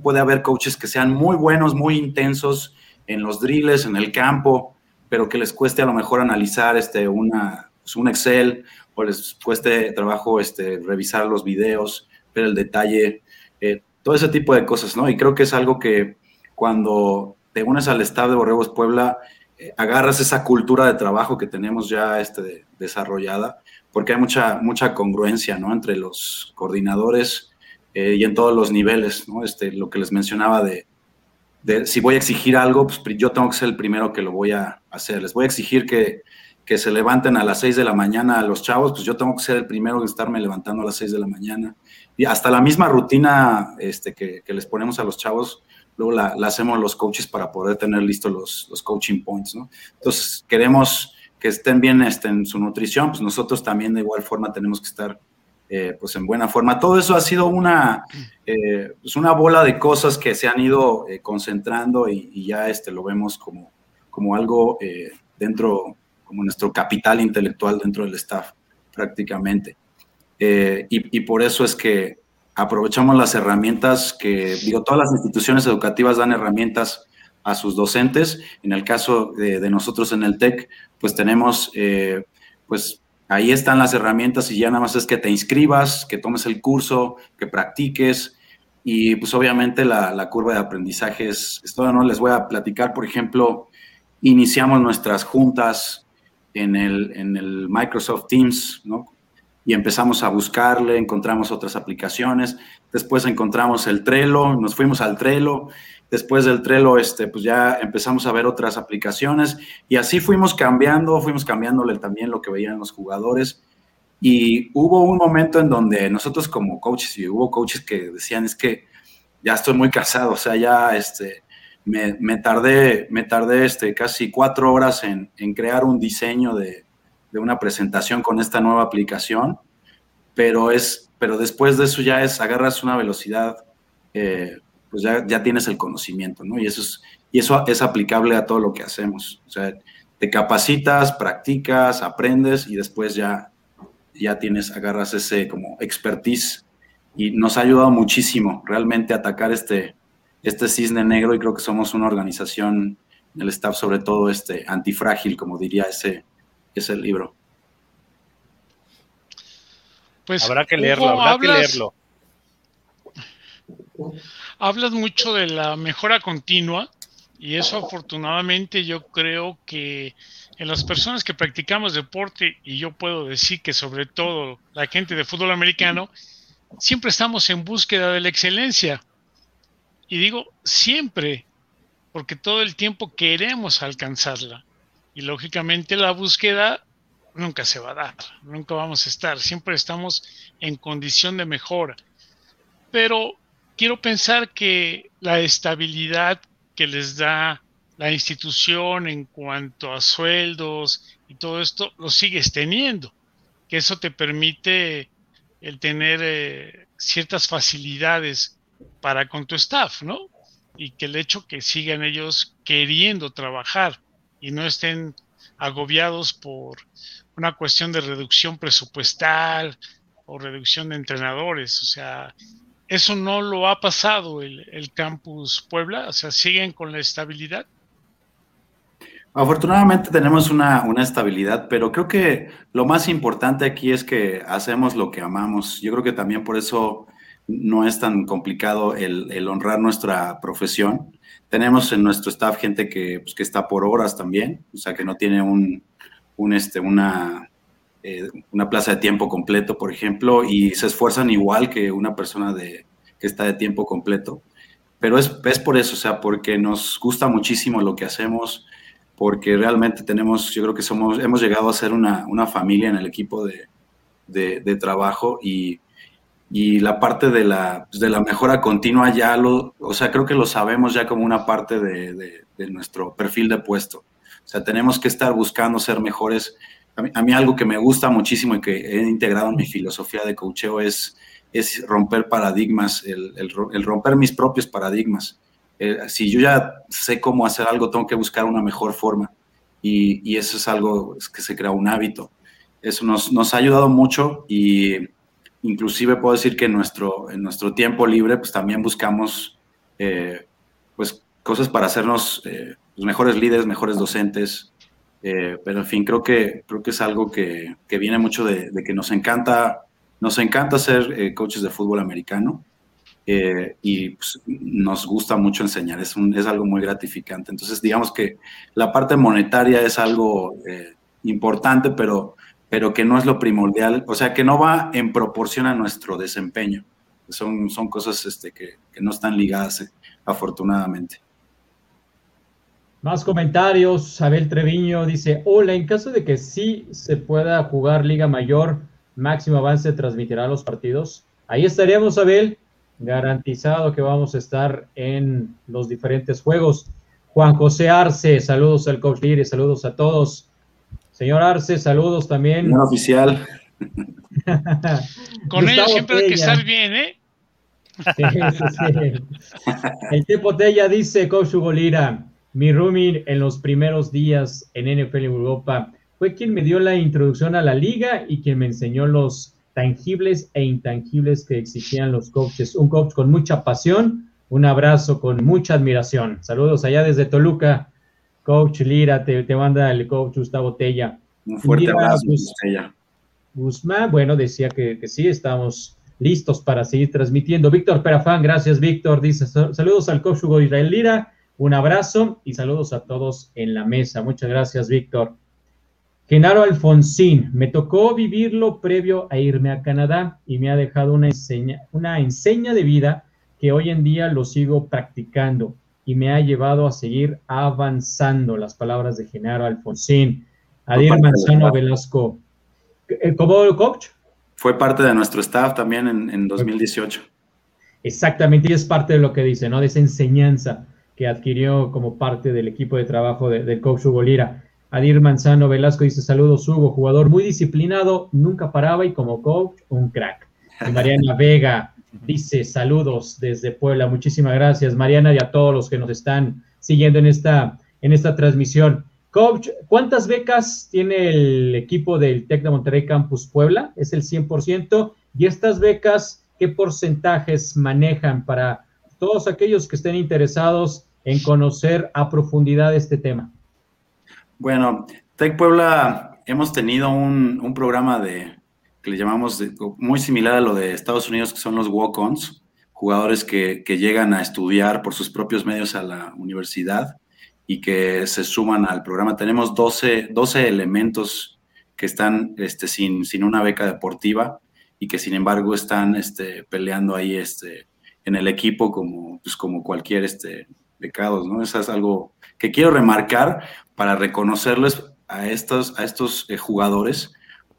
puede haber coaches que sean muy buenos, muy intensos en los drills, en el campo, pero que les cueste a lo mejor analizar este, una, pues, un Excel o les cueste trabajo este, revisar los videos, ver el detalle, eh, todo ese tipo de cosas, ¿no? Y creo que es algo que cuando te unes al staff de Borregos Puebla, agarras esa cultura de trabajo que tenemos ya este, desarrollada, porque hay mucha, mucha congruencia, ¿no? Entre los coordinadores, eh, y en todos los niveles, ¿no? Este, lo que les mencionaba de, si voy a exigir algo, pues yo tengo que ser el primero que lo voy a hacer. Les voy a exigir que, que se levanten a las 6 de la mañana a los chavos, pues yo tengo que ser el primero en estarme levantando a las 6 de la mañana. Y hasta la misma rutina este, que, que les ponemos a los chavos, luego la, la, hacemos los coaches para poder tener listos los, los coaching points, ¿no? Entonces, queremos que estén bien este, en su nutrición, pues nosotros también de igual forma tenemos que estar eh, pues en buena forma. Todo eso ha sido una, eh, pues una bola de cosas que se han ido eh, concentrando y, ya este, lo vemos como, como algo dentro, como nuestro capital intelectual dentro del staff prácticamente. Y, y, por eso es que aprovechamos las herramientas que, digo, todas las instituciones educativas dan herramientas a sus docentes. En el caso de, nosotros en el TEC, pues tenemos, pues, Ahí están las herramientas y ya nada más es que te inscribas, que tomes el curso, que practiques y pues obviamente la, curva de aprendizaje es, es ¿no? Les voy a platicar, por ejemplo, iniciamos nuestras juntas en el, en el Microsoft Teams, ¿no? Y empezamos a buscarle, encontramos otras aplicaciones, después encontramos el Trello, nos fuimos al Trello, Después del Trello, este, pues ya empezamos a ver otras aplicaciones y así fuimos cambiando, fuimos cambiándole también lo que veían los jugadores. Y hubo un momento en donde nosotros como coaches, y hubo coaches que decían, es que ya estoy muy cansado, o sea, ya este, me, me tardé, me tardé este, casi cuatro horas en, en crear un diseño de, de, una presentación con esta nueva aplicación, pero, es, pero después de eso ya es, agarras una velocidad eh, pues ya, ya tienes el conocimiento, ¿no? Y eso, es, y eso es aplicable a todo lo que hacemos. O sea, te capacitas, practicas, aprendes y después ya, ya tienes, agarras ese como expertise y nos ha ayudado muchísimo realmente a atacar este, este cisne negro y creo que somos una organización, el staff sobre todo este antifrágil, como diría ese, ese libro. Pues habrá que leerlo, habrá que leerlo hablas mucho de la mejora continua y eso afortunadamente yo creo que en las personas que practicamos deporte, y yo puedo decir que sobre todo la gente de fútbol americano, siempre estamos en búsqueda de la excelencia. Y digo siempre, porque todo el tiempo queremos alcanzarla. Y lógicamente la búsqueda nunca se va a dar, nunca vamos a estar, siempre estamos en condición de mejora. Pero quiero pensar que la estabilidad que les da la institución en cuanto a sueldos y todo esto, lo sigues teniendo, que eso te permite el tener eh, ciertas facilidades para con tu staff, ¿no? Y que el hecho que sigan ellos queriendo trabajar y no estén agobiados por una cuestión de reducción presupuestal o reducción de entrenadores, o sea, eso no lo ha pasado el, el campus Puebla, o sea, siguen con la estabilidad. Afortunadamente tenemos una, estabilidad, pero creo que lo más importante aquí es que hacemos lo que amamos. Yo creo que también por eso no es tan complicado el, honrar nuestra profesión. Tenemos en nuestro staff gente que, pues, que, está por horas también, o sea, que no tiene un, este, una, eh, una plaza de tiempo completo, por ejemplo, y se esfuerzan igual que una persona de, que está de tiempo completo. Pero es, es por eso, o sea, porque nos gusta muchísimo lo que hacemos, porque realmente tenemos, yo creo que somos, hemos llegado a ser una, una familia en el equipo de, de, trabajo y, y, la parte de la, pues, de la mejora continua ya lo, o sea, creo que lo sabemos ya como una parte de, de nuestro perfil de puesto. O sea, tenemos que estar buscando ser mejores. A mí, algo que me gusta muchísimo y que he integrado en mi filosofía de coacheo es, es romper paradigmas, el, el, romper mis propios paradigmas. Eh, si yo ya sé cómo hacer algo, tengo que buscar una mejor forma. Y, eso es algo que se crea un hábito. Eso nos, nos, ha ayudado mucho y inclusive puedo decir que en nuestro, en nuestro tiempo libre pues también buscamos eh, pues cosas para hacernos eh, los mejores líderes, mejores docentes. pero en fin, creo que, creo que es algo que, que viene mucho de, que nos encanta, nos encanta ser coaches de fútbol americano eh, y pues, nos gusta mucho enseñar, es, un, es algo muy gratificante. Entonces, digamos que la parte monetaria es algo eh, importante, pero, pero que no es lo primordial, o sea, que no va en proporción a nuestro desempeño. Son, son cosas este, que, no están ligadas, eh, afortunadamente. Más comentarios. Abel Treviño dice: Hola, en caso de que sí se pueda jugar Liga Mayor, máximo avance transmitirá los partidos. Ahí estaríamos, Abel garantizado que vamos a estar en los diferentes juegos. Juan José Arce, saludos al coach y saludos a todos. Señor Arce, saludos también. Un oficial. Con ellos siempre hay que estar bien, ¿eh? Sí, sí, sí. El tiempo Tella dice, Coach Hugo Lira, mi rooming en los primeros días en NFL Europa fue quien me dio la introducción a la liga y quien me enseñó los tangibles e intangibles que exigían los coaches. Un coach con mucha pasión, un abrazo con mucha admiración. Saludos allá desde Toluca, coach Lira, te, manda el coach Gustavo Tella. Un fuerte abrazo, Guzmán, bueno, decía que, sí, estamos listos para seguir transmitiendo. Víctor Perafán, gracias Víctor, dice saludos al coach Hugo Israel Lira, un abrazo y saludos a todos en la mesa. Muchas gracias Víctor. Genaro Alfonsín, me tocó vivirlo previo a irme a Canadá y me ha dejado una enseña, una enseña de vida que hoy en día lo sigo practicando y me ha llevado a seguir avanzando. Las palabras de Genaro Alfonsín. Adir Manzano Velasco. Eh, ¿Cómo coach? Fue parte de nuestro staff también en, 2018. Exactamente, y es parte de lo que dice, ¿no? De esa enseñanza que adquirió como parte del equipo de trabajo del coach Hugo Lira. Adir Manzano Velasco dice saludos Hugo, jugador muy disciplinado, nunca paraba y como coach un crack. Y Mariana Vega dice saludos desde Puebla, muchísimas gracias Mariana y a todos los que nos están siguiendo en esta, en esta transmisión. Coach, ¿cuántas becas tiene el equipo del TEC de Monterrey Campus Puebla? Es el 100%. ¿Y estas becas qué porcentajes manejan para todos aquellos que estén interesados en conocer a profundidad este tema? Bueno, Tech Puebla hemos tenido un, programa de que le llamamos muy similar a lo de Estados Unidos, que son los walk-ons, jugadores que, llegan a estudiar por sus propios medios a la universidad y que se suman al programa. Tenemos 12, 12 elementos que están este, sin, sin una beca deportiva y que sin embargo están este, peleando ahí este, en el equipo como, pues, como cualquier este, becados, ¿no? Eso es algo que quiero remarcar para reconocerles a estos, a estos eh, jugadores,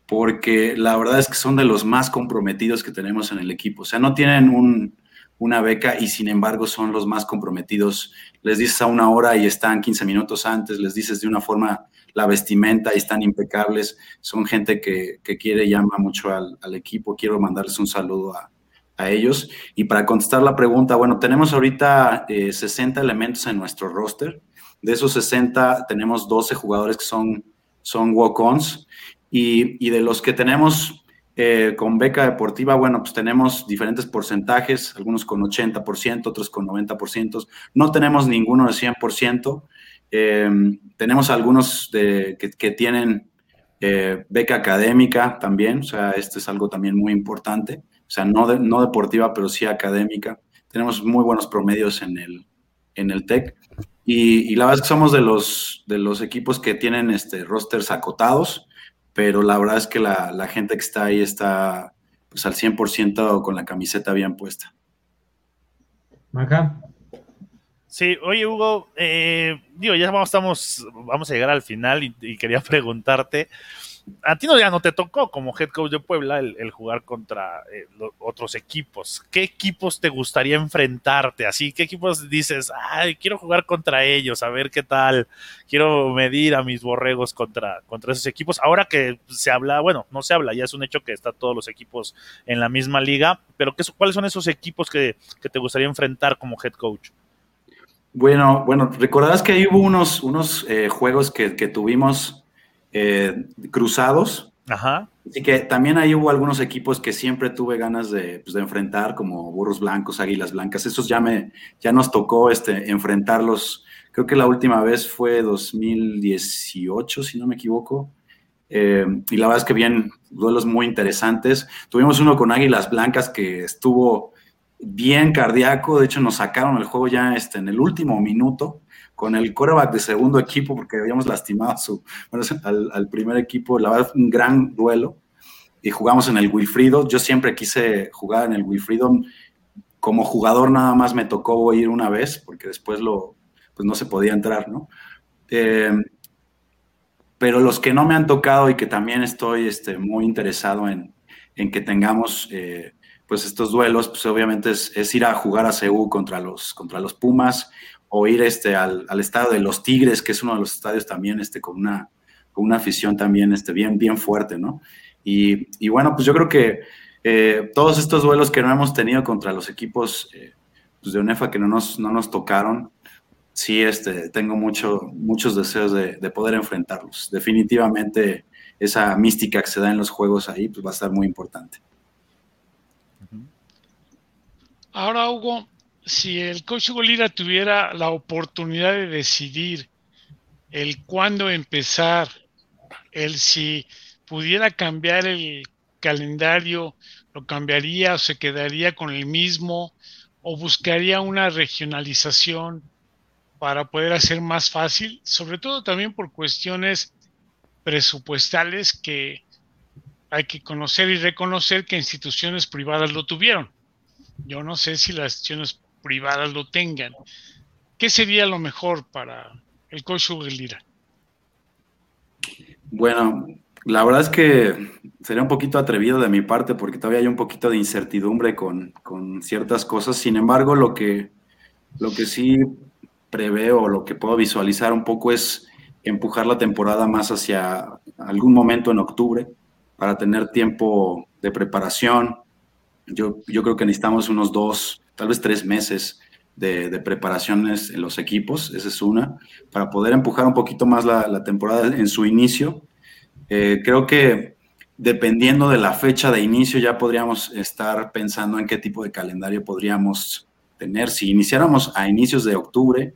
porque la verdad es que son de los más comprometidos que tenemos en el equipo. O sea, no tienen un, una beca y sin embargo son los más comprometidos. Les dices a una hora y están 15 minutos antes, les dices de una forma la vestimenta y están impecables. Son gente que, quiere, llama mucho al, equipo. Quiero mandarles un saludo a, ellos. Y para contestar la pregunta, bueno, tenemos ahorita 60 eh, elementos en nuestro roster. De esos 60 tenemos 12 jugadores que son, son walk-ons y, y de los que tenemos eh, con beca deportiva, bueno, pues tenemos diferentes porcentajes, algunos con 80%, otros con 90%. No tenemos ninguno de 100%. Eh, tenemos algunos de, que, tienen eh, beca académica también, o sea, esto es algo también muy importante. O sea, no, no deportiva, pero sí académica. Tenemos muy buenos promedios en el, en el TEC. Y, la verdad es que somos de los, de los equipos que tienen este, rosters acotados pero la verdad es que la, gente que está ahí está pues al 100% con la camiseta bien puesta. Maca. Sí, oye Hugo, eh, digo, ya vamos, estamos, vamos a llegar al final y quería preguntarte, a ti no, ya no te tocó como head coach de Puebla el, jugar contra eh, otros equipos. ¿Qué equipos te gustaría enfrentarte? Así, ¿qué equipos dices, ay, quiero jugar contra ellos, a ver qué tal? Quiero medir a mis borregos contra, contra esos equipos. Ahora que se habla, bueno, no se habla, ya es un hecho que están todos los equipos en la misma liga, pero ¿qué, ¿cuáles son esos equipos que, te gustaría enfrentar como head coach? Bueno, bueno, recordarás que ahí hubo unos, unos eh, juegos que, que tuvimos eh, cruzados. Ajá. Así que también ahí hubo algunos equipos que siempre tuve ganas de, pues, enfrentar, como Burros Blancos, Águilas Blancas. Esos ya, me, ya nos tocó este, enfrentarlos. Creo que la última vez fue 2018, si no me equivoco. Eh, y la verdad es que bien, duelos muy interesantes. Tuvimos uno con Águilas Blancas que estuvo bien cardíaco. De hecho, nos sacaron el juego ya este, en el último minuto con el coreback de segundo equipo, porque habíamos lastimado su, al, primer equipo, la verdad, un gran duelo. Y jugamos en el Wilfrido. Yo siempre quise jugar en el Wilfrido. Como jugador nada más me tocó ir una vez, porque después lo, pues no se podía entrar, ¿no? Eh, pero los que no me han tocado y que también estoy este, muy interesado en, en que tengamos eh, pues estos duelos, pues obviamente es, es, ir a jugar a CEU contra los, contra los Pumas o ir este, al, al, estadio de los Tigres, que es uno de los estadios también este, con, una, con una afición también este, bien, bien fuerte, ¿no? Y, y bueno, pues yo creo que eh, todos estos duelos que no hemos tenido contra los equipos eh, pues de UNEFA que no nos, no nos tocaron, sí este, tengo mucho, muchos deseos de, de, poder enfrentarlos. Definitivamente esa mística que se da en los juegos ahí pues va a estar muy importante. Ahora, Hugo, si el coach Golira tuviera la oportunidad de decidir el cuándo empezar, el si pudiera cambiar el calendario, lo cambiaría o se quedaría con el mismo o buscaría una regionalización para poder hacer más fácil, sobre todo también por cuestiones presupuestales que hay que conocer y reconocer que instituciones privadas lo tuvieron. Yo no sé si las instituciones privadas lo tengan. ¿Qué sería lo mejor para el coach Lira? Bueno, la verdad es que sería un poquito atrevido de mi parte porque todavía hay un poquito de incertidumbre con, ciertas cosas. Sin embargo, lo que, lo que sí preveo, lo que puedo visualizar un poco es empujar la temporada más hacia algún momento en octubre para tener tiempo de preparación. Yo, yo creo que necesitamos unos dos, tal vez tres meses de, preparaciones en los equipos, esa es una, para poder empujar un poquito más la, temporada en su inicio. Eh, creo que dependiendo de la fecha de inicio ya podríamos estar pensando en qué tipo de calendario podríamos tener. Si iniciáramos a inicios de octubre,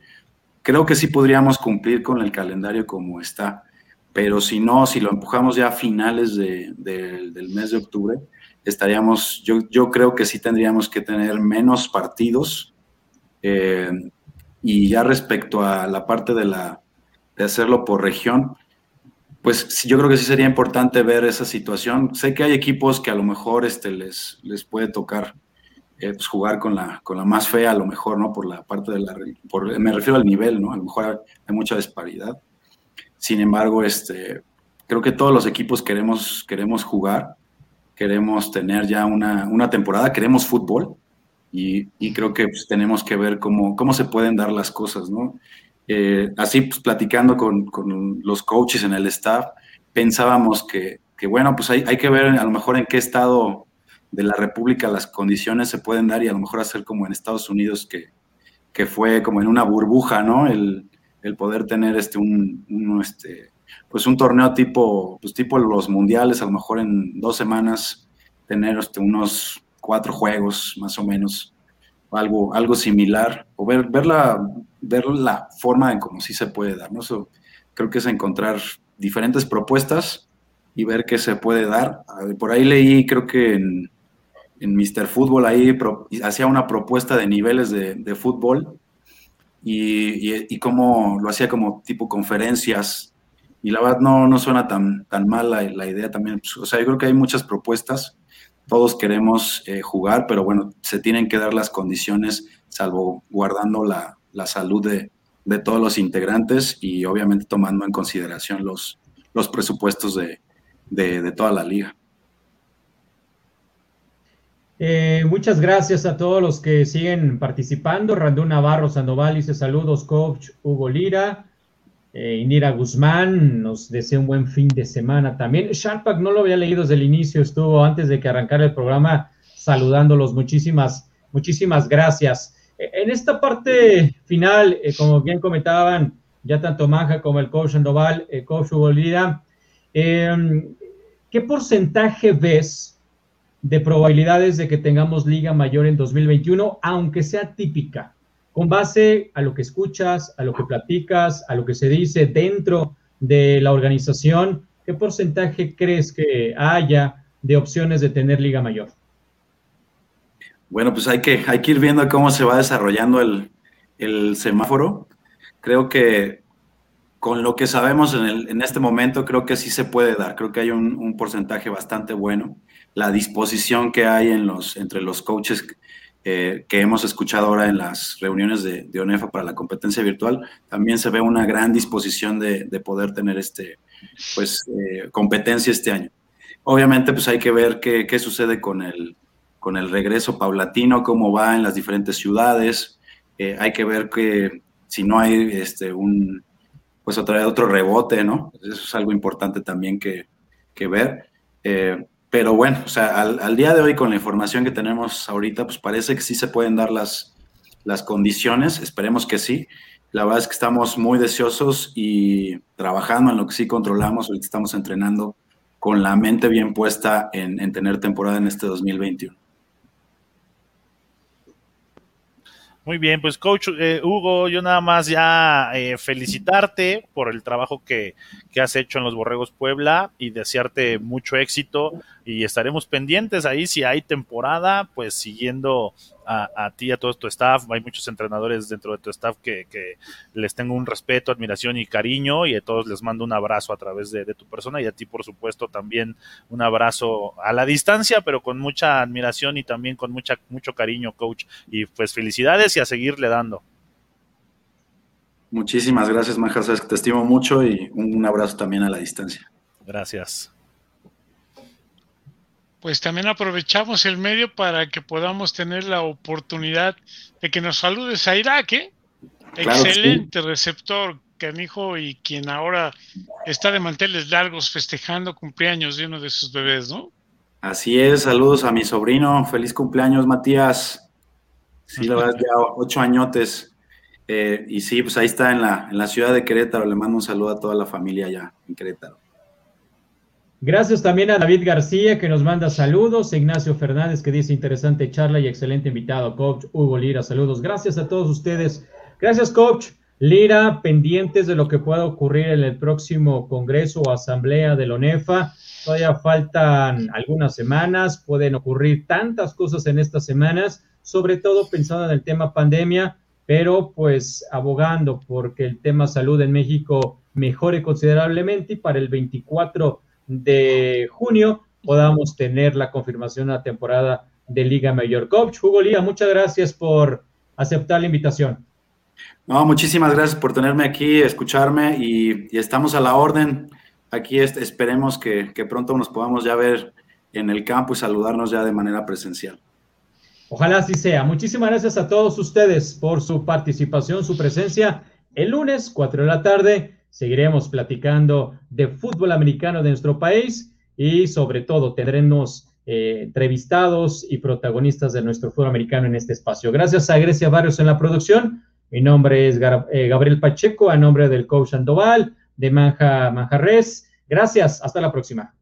creo que sí podríamos cumplir con el calendario como está, pero si no, si lo empujamos ya a finales del mes de octubre, estaríamos, yo, yo creo que sí tendríamos que tener menos partidos. Eh, y ya respecto a la parte de, la, de hacerlo por región, pues yo creo que sí sería importante ver esa situación. Sé que hay equipos que a lo mejor este, les, les puede tocar eh, pues jugar con la, con la más fea a lo mejor, ¿no? Por la parte de la... Por, me refiero al nivel, ¿no? A lo mejor hay mucha disparidad. Sin embargo, este, creo que todos los equipos queremos, queremos jugar, queremos tener ya una, una temporada, queremos fútbol y, y creo que pues, tenemos que ver cómo, cómo se pueden dar las cosas, ¿no? Eh, así, pues platicando con, con, los coaches en el staff, pensábamos que, que bueno, pues hay, hay que ver a lo mejor en qué estado de la República las condiciones se pueden dar y a lo mejor hacer como en Estados Unidos, que, que fue como en una burbuja, ¿no? El, el poder tener este, un, un, este, pues un torneo tipo, pues tipo los mundiales, a lo mejor en dos semanas tener este, unos cuatro juegos más o menos, algo, algo similar, o ver, ver, la, ver la forma en cómo sí se puede dar, ¿no? creo que es encontrar diferentes propuestas y ver qué se puede dar. Por ahí leí, creo que en, en Mr. Fútbol ahí hacía una propuesta de niveles de, de fútbol y, y, y, cómo lo hacía como tipo conferencias. Y la verdad no, no suena tan, tan mal la, idea también. Pues, o sea, yo creo que hay muchas propuestas. Todos queremos eh, jugar, pero bueno, se tienen que dar las condiciones, salvo guardando la, la salud de, de, todos los integrantes y obviamente tomando en consideración los, los presupuestos de, de, de toda la liga. Eh, muchas gracias a todos los que siguen participando. Randú Navarro Sandoval dice saludos, coach Hugo Lira. Eh, Indira Guzmán nos desea un buen fin de semana también. Sharpak no lo había leído desde el inicio, estuvo antes de que arrancara el programa saludándolos. Muchísimas, muchísimas gracias. Eh, en esta parte final, eh, como bien comentaban ya tanto Manja como el coach Sandoval, eh, coach Lira, ¿qué porcentaje ves? de probabilidades de que tengamos liga mayor en 2021, aunque sea típica, con base a lo que escuchas, a lo que platicas, a lo que se dice dentro de la organización, ¿qué porcentaje crees que haya de opciones de tener liga mayor? Bueno, pues hay que, hay que ir viendo cómo se va desarrollando el, el semáforo. Creo que con lo que sabemos en, el, en, este momento, creo que sí se puede dar. Creo que hay un, porcentaje bastante bueno la disposición que hay en los, entre los coaches eh, que hemos escuchado ahora en las reuniones de, de, ONEFA para la competencia virtual, también se ve una gran disposición de, de poder tener este, pues, eh, competencia este año. Obviamente, pues hay que ver qué, qué, sucede con el, con el regreso paulatino, cómo va en las diferentes ciudades. Eh, hay que ver que si no hay este, un, pues otra, otro rebote, ¿no? Eso es algo importante también que, que ver. Eh, pero bueno, o sea, al, día de hoy con la información que tenemos ahorita, pues parece que sí se pueden dar las, las condiciones, esperemos que sí. La verdad es que estamos muy deseosos y trabajando en lo que sí controlamos, ahorita estamos entrenando con la mente bien puesta en, en tener temporada en este 2021. Muy bien, pues coach eh, Hugo, yo nada más ya eh, felicitarte por el trabajo que, que, has hecho en los Borregos Puebla y desearte mucho éxito y estaremos pendientes ahí si hay temporada, pues siguiendo a, a ti, a todo tu staff. Hay muchos entrenadores dentro de tu staff que, que, les tengo un respeto, admiración y cariño y a todos les mando un abrazo a través de, de, tu persona y a ti, por supuesto, también un abrazo a la distancia, pero con mucha admiración y también con mucha, mucho cariño, coach. Y pues felicidades y a seguirle dando. Muchísimas gracias, Maja. Sabes que te estimo mucho y un abrazo también a la distancia. Gracias pues también aprovechamos el medio para que podamos tener la oportunidad de que nos saludes a Irak, ¿eh? Claro, Excelente sí. receptor, canijo, y quien ahora está de manteles largos festejando cumpleaños de uno de sus bebés, ¿no? Así es, saludos a mi sobrino, feliz cumpleaños, Matías. Sí, la verdad, ya ocho añotes. Eh, y sí, pues ahí está en la, en la ciudad de Querétaro. Le mando un saludo a toda la familia allá en Querétaro. Gracias también a David García que nos manda saludos, Ignacio Fernández que dice interesante charla y excelente invitado, coach Hugo Lira, saludos. Gracias a todos ustedes. Gracias, coach Lira, pendientes de lo que pueda ocurrir en el próximo Congreso o Asamblea de la ONEFA. Todavía faltan algunas semanas, pueden ocurrir tantas cosas en estas semanas, sobre todo pensando en el tema pandemia, pero pues abogando porque el tema salud en México mejore considerablemente y para el 24 de junio podamos tener la confirmación de la temporada de Liga Mayor. Coach Hugo Lía, muchas gracias por aceptar la invitación. No, muchísimas gracias por tenerme aquí, escucharme y, estamos a la orden. Aquí esperemos que, que, pronto nos podamos ya ver en el campo y saludarnos ya de manera presencial. Ojalá así sea. Muchísimas gracias a todos ustedes por su participación, su presencia. El lunes, 4 de la tarde, seguiremos platicando de fútbol americano de nuestro país y sobre todo tendremos eh, entrevistados y protagonistas de nuestro fútbol americano en este espacio. Gracias a Grecia Barrios en la producción. Mi nombre es eh, Gabriel Pacheco, a nombre del coach Andoval, de Manja Manjarres. Gracias, hasta la próxima.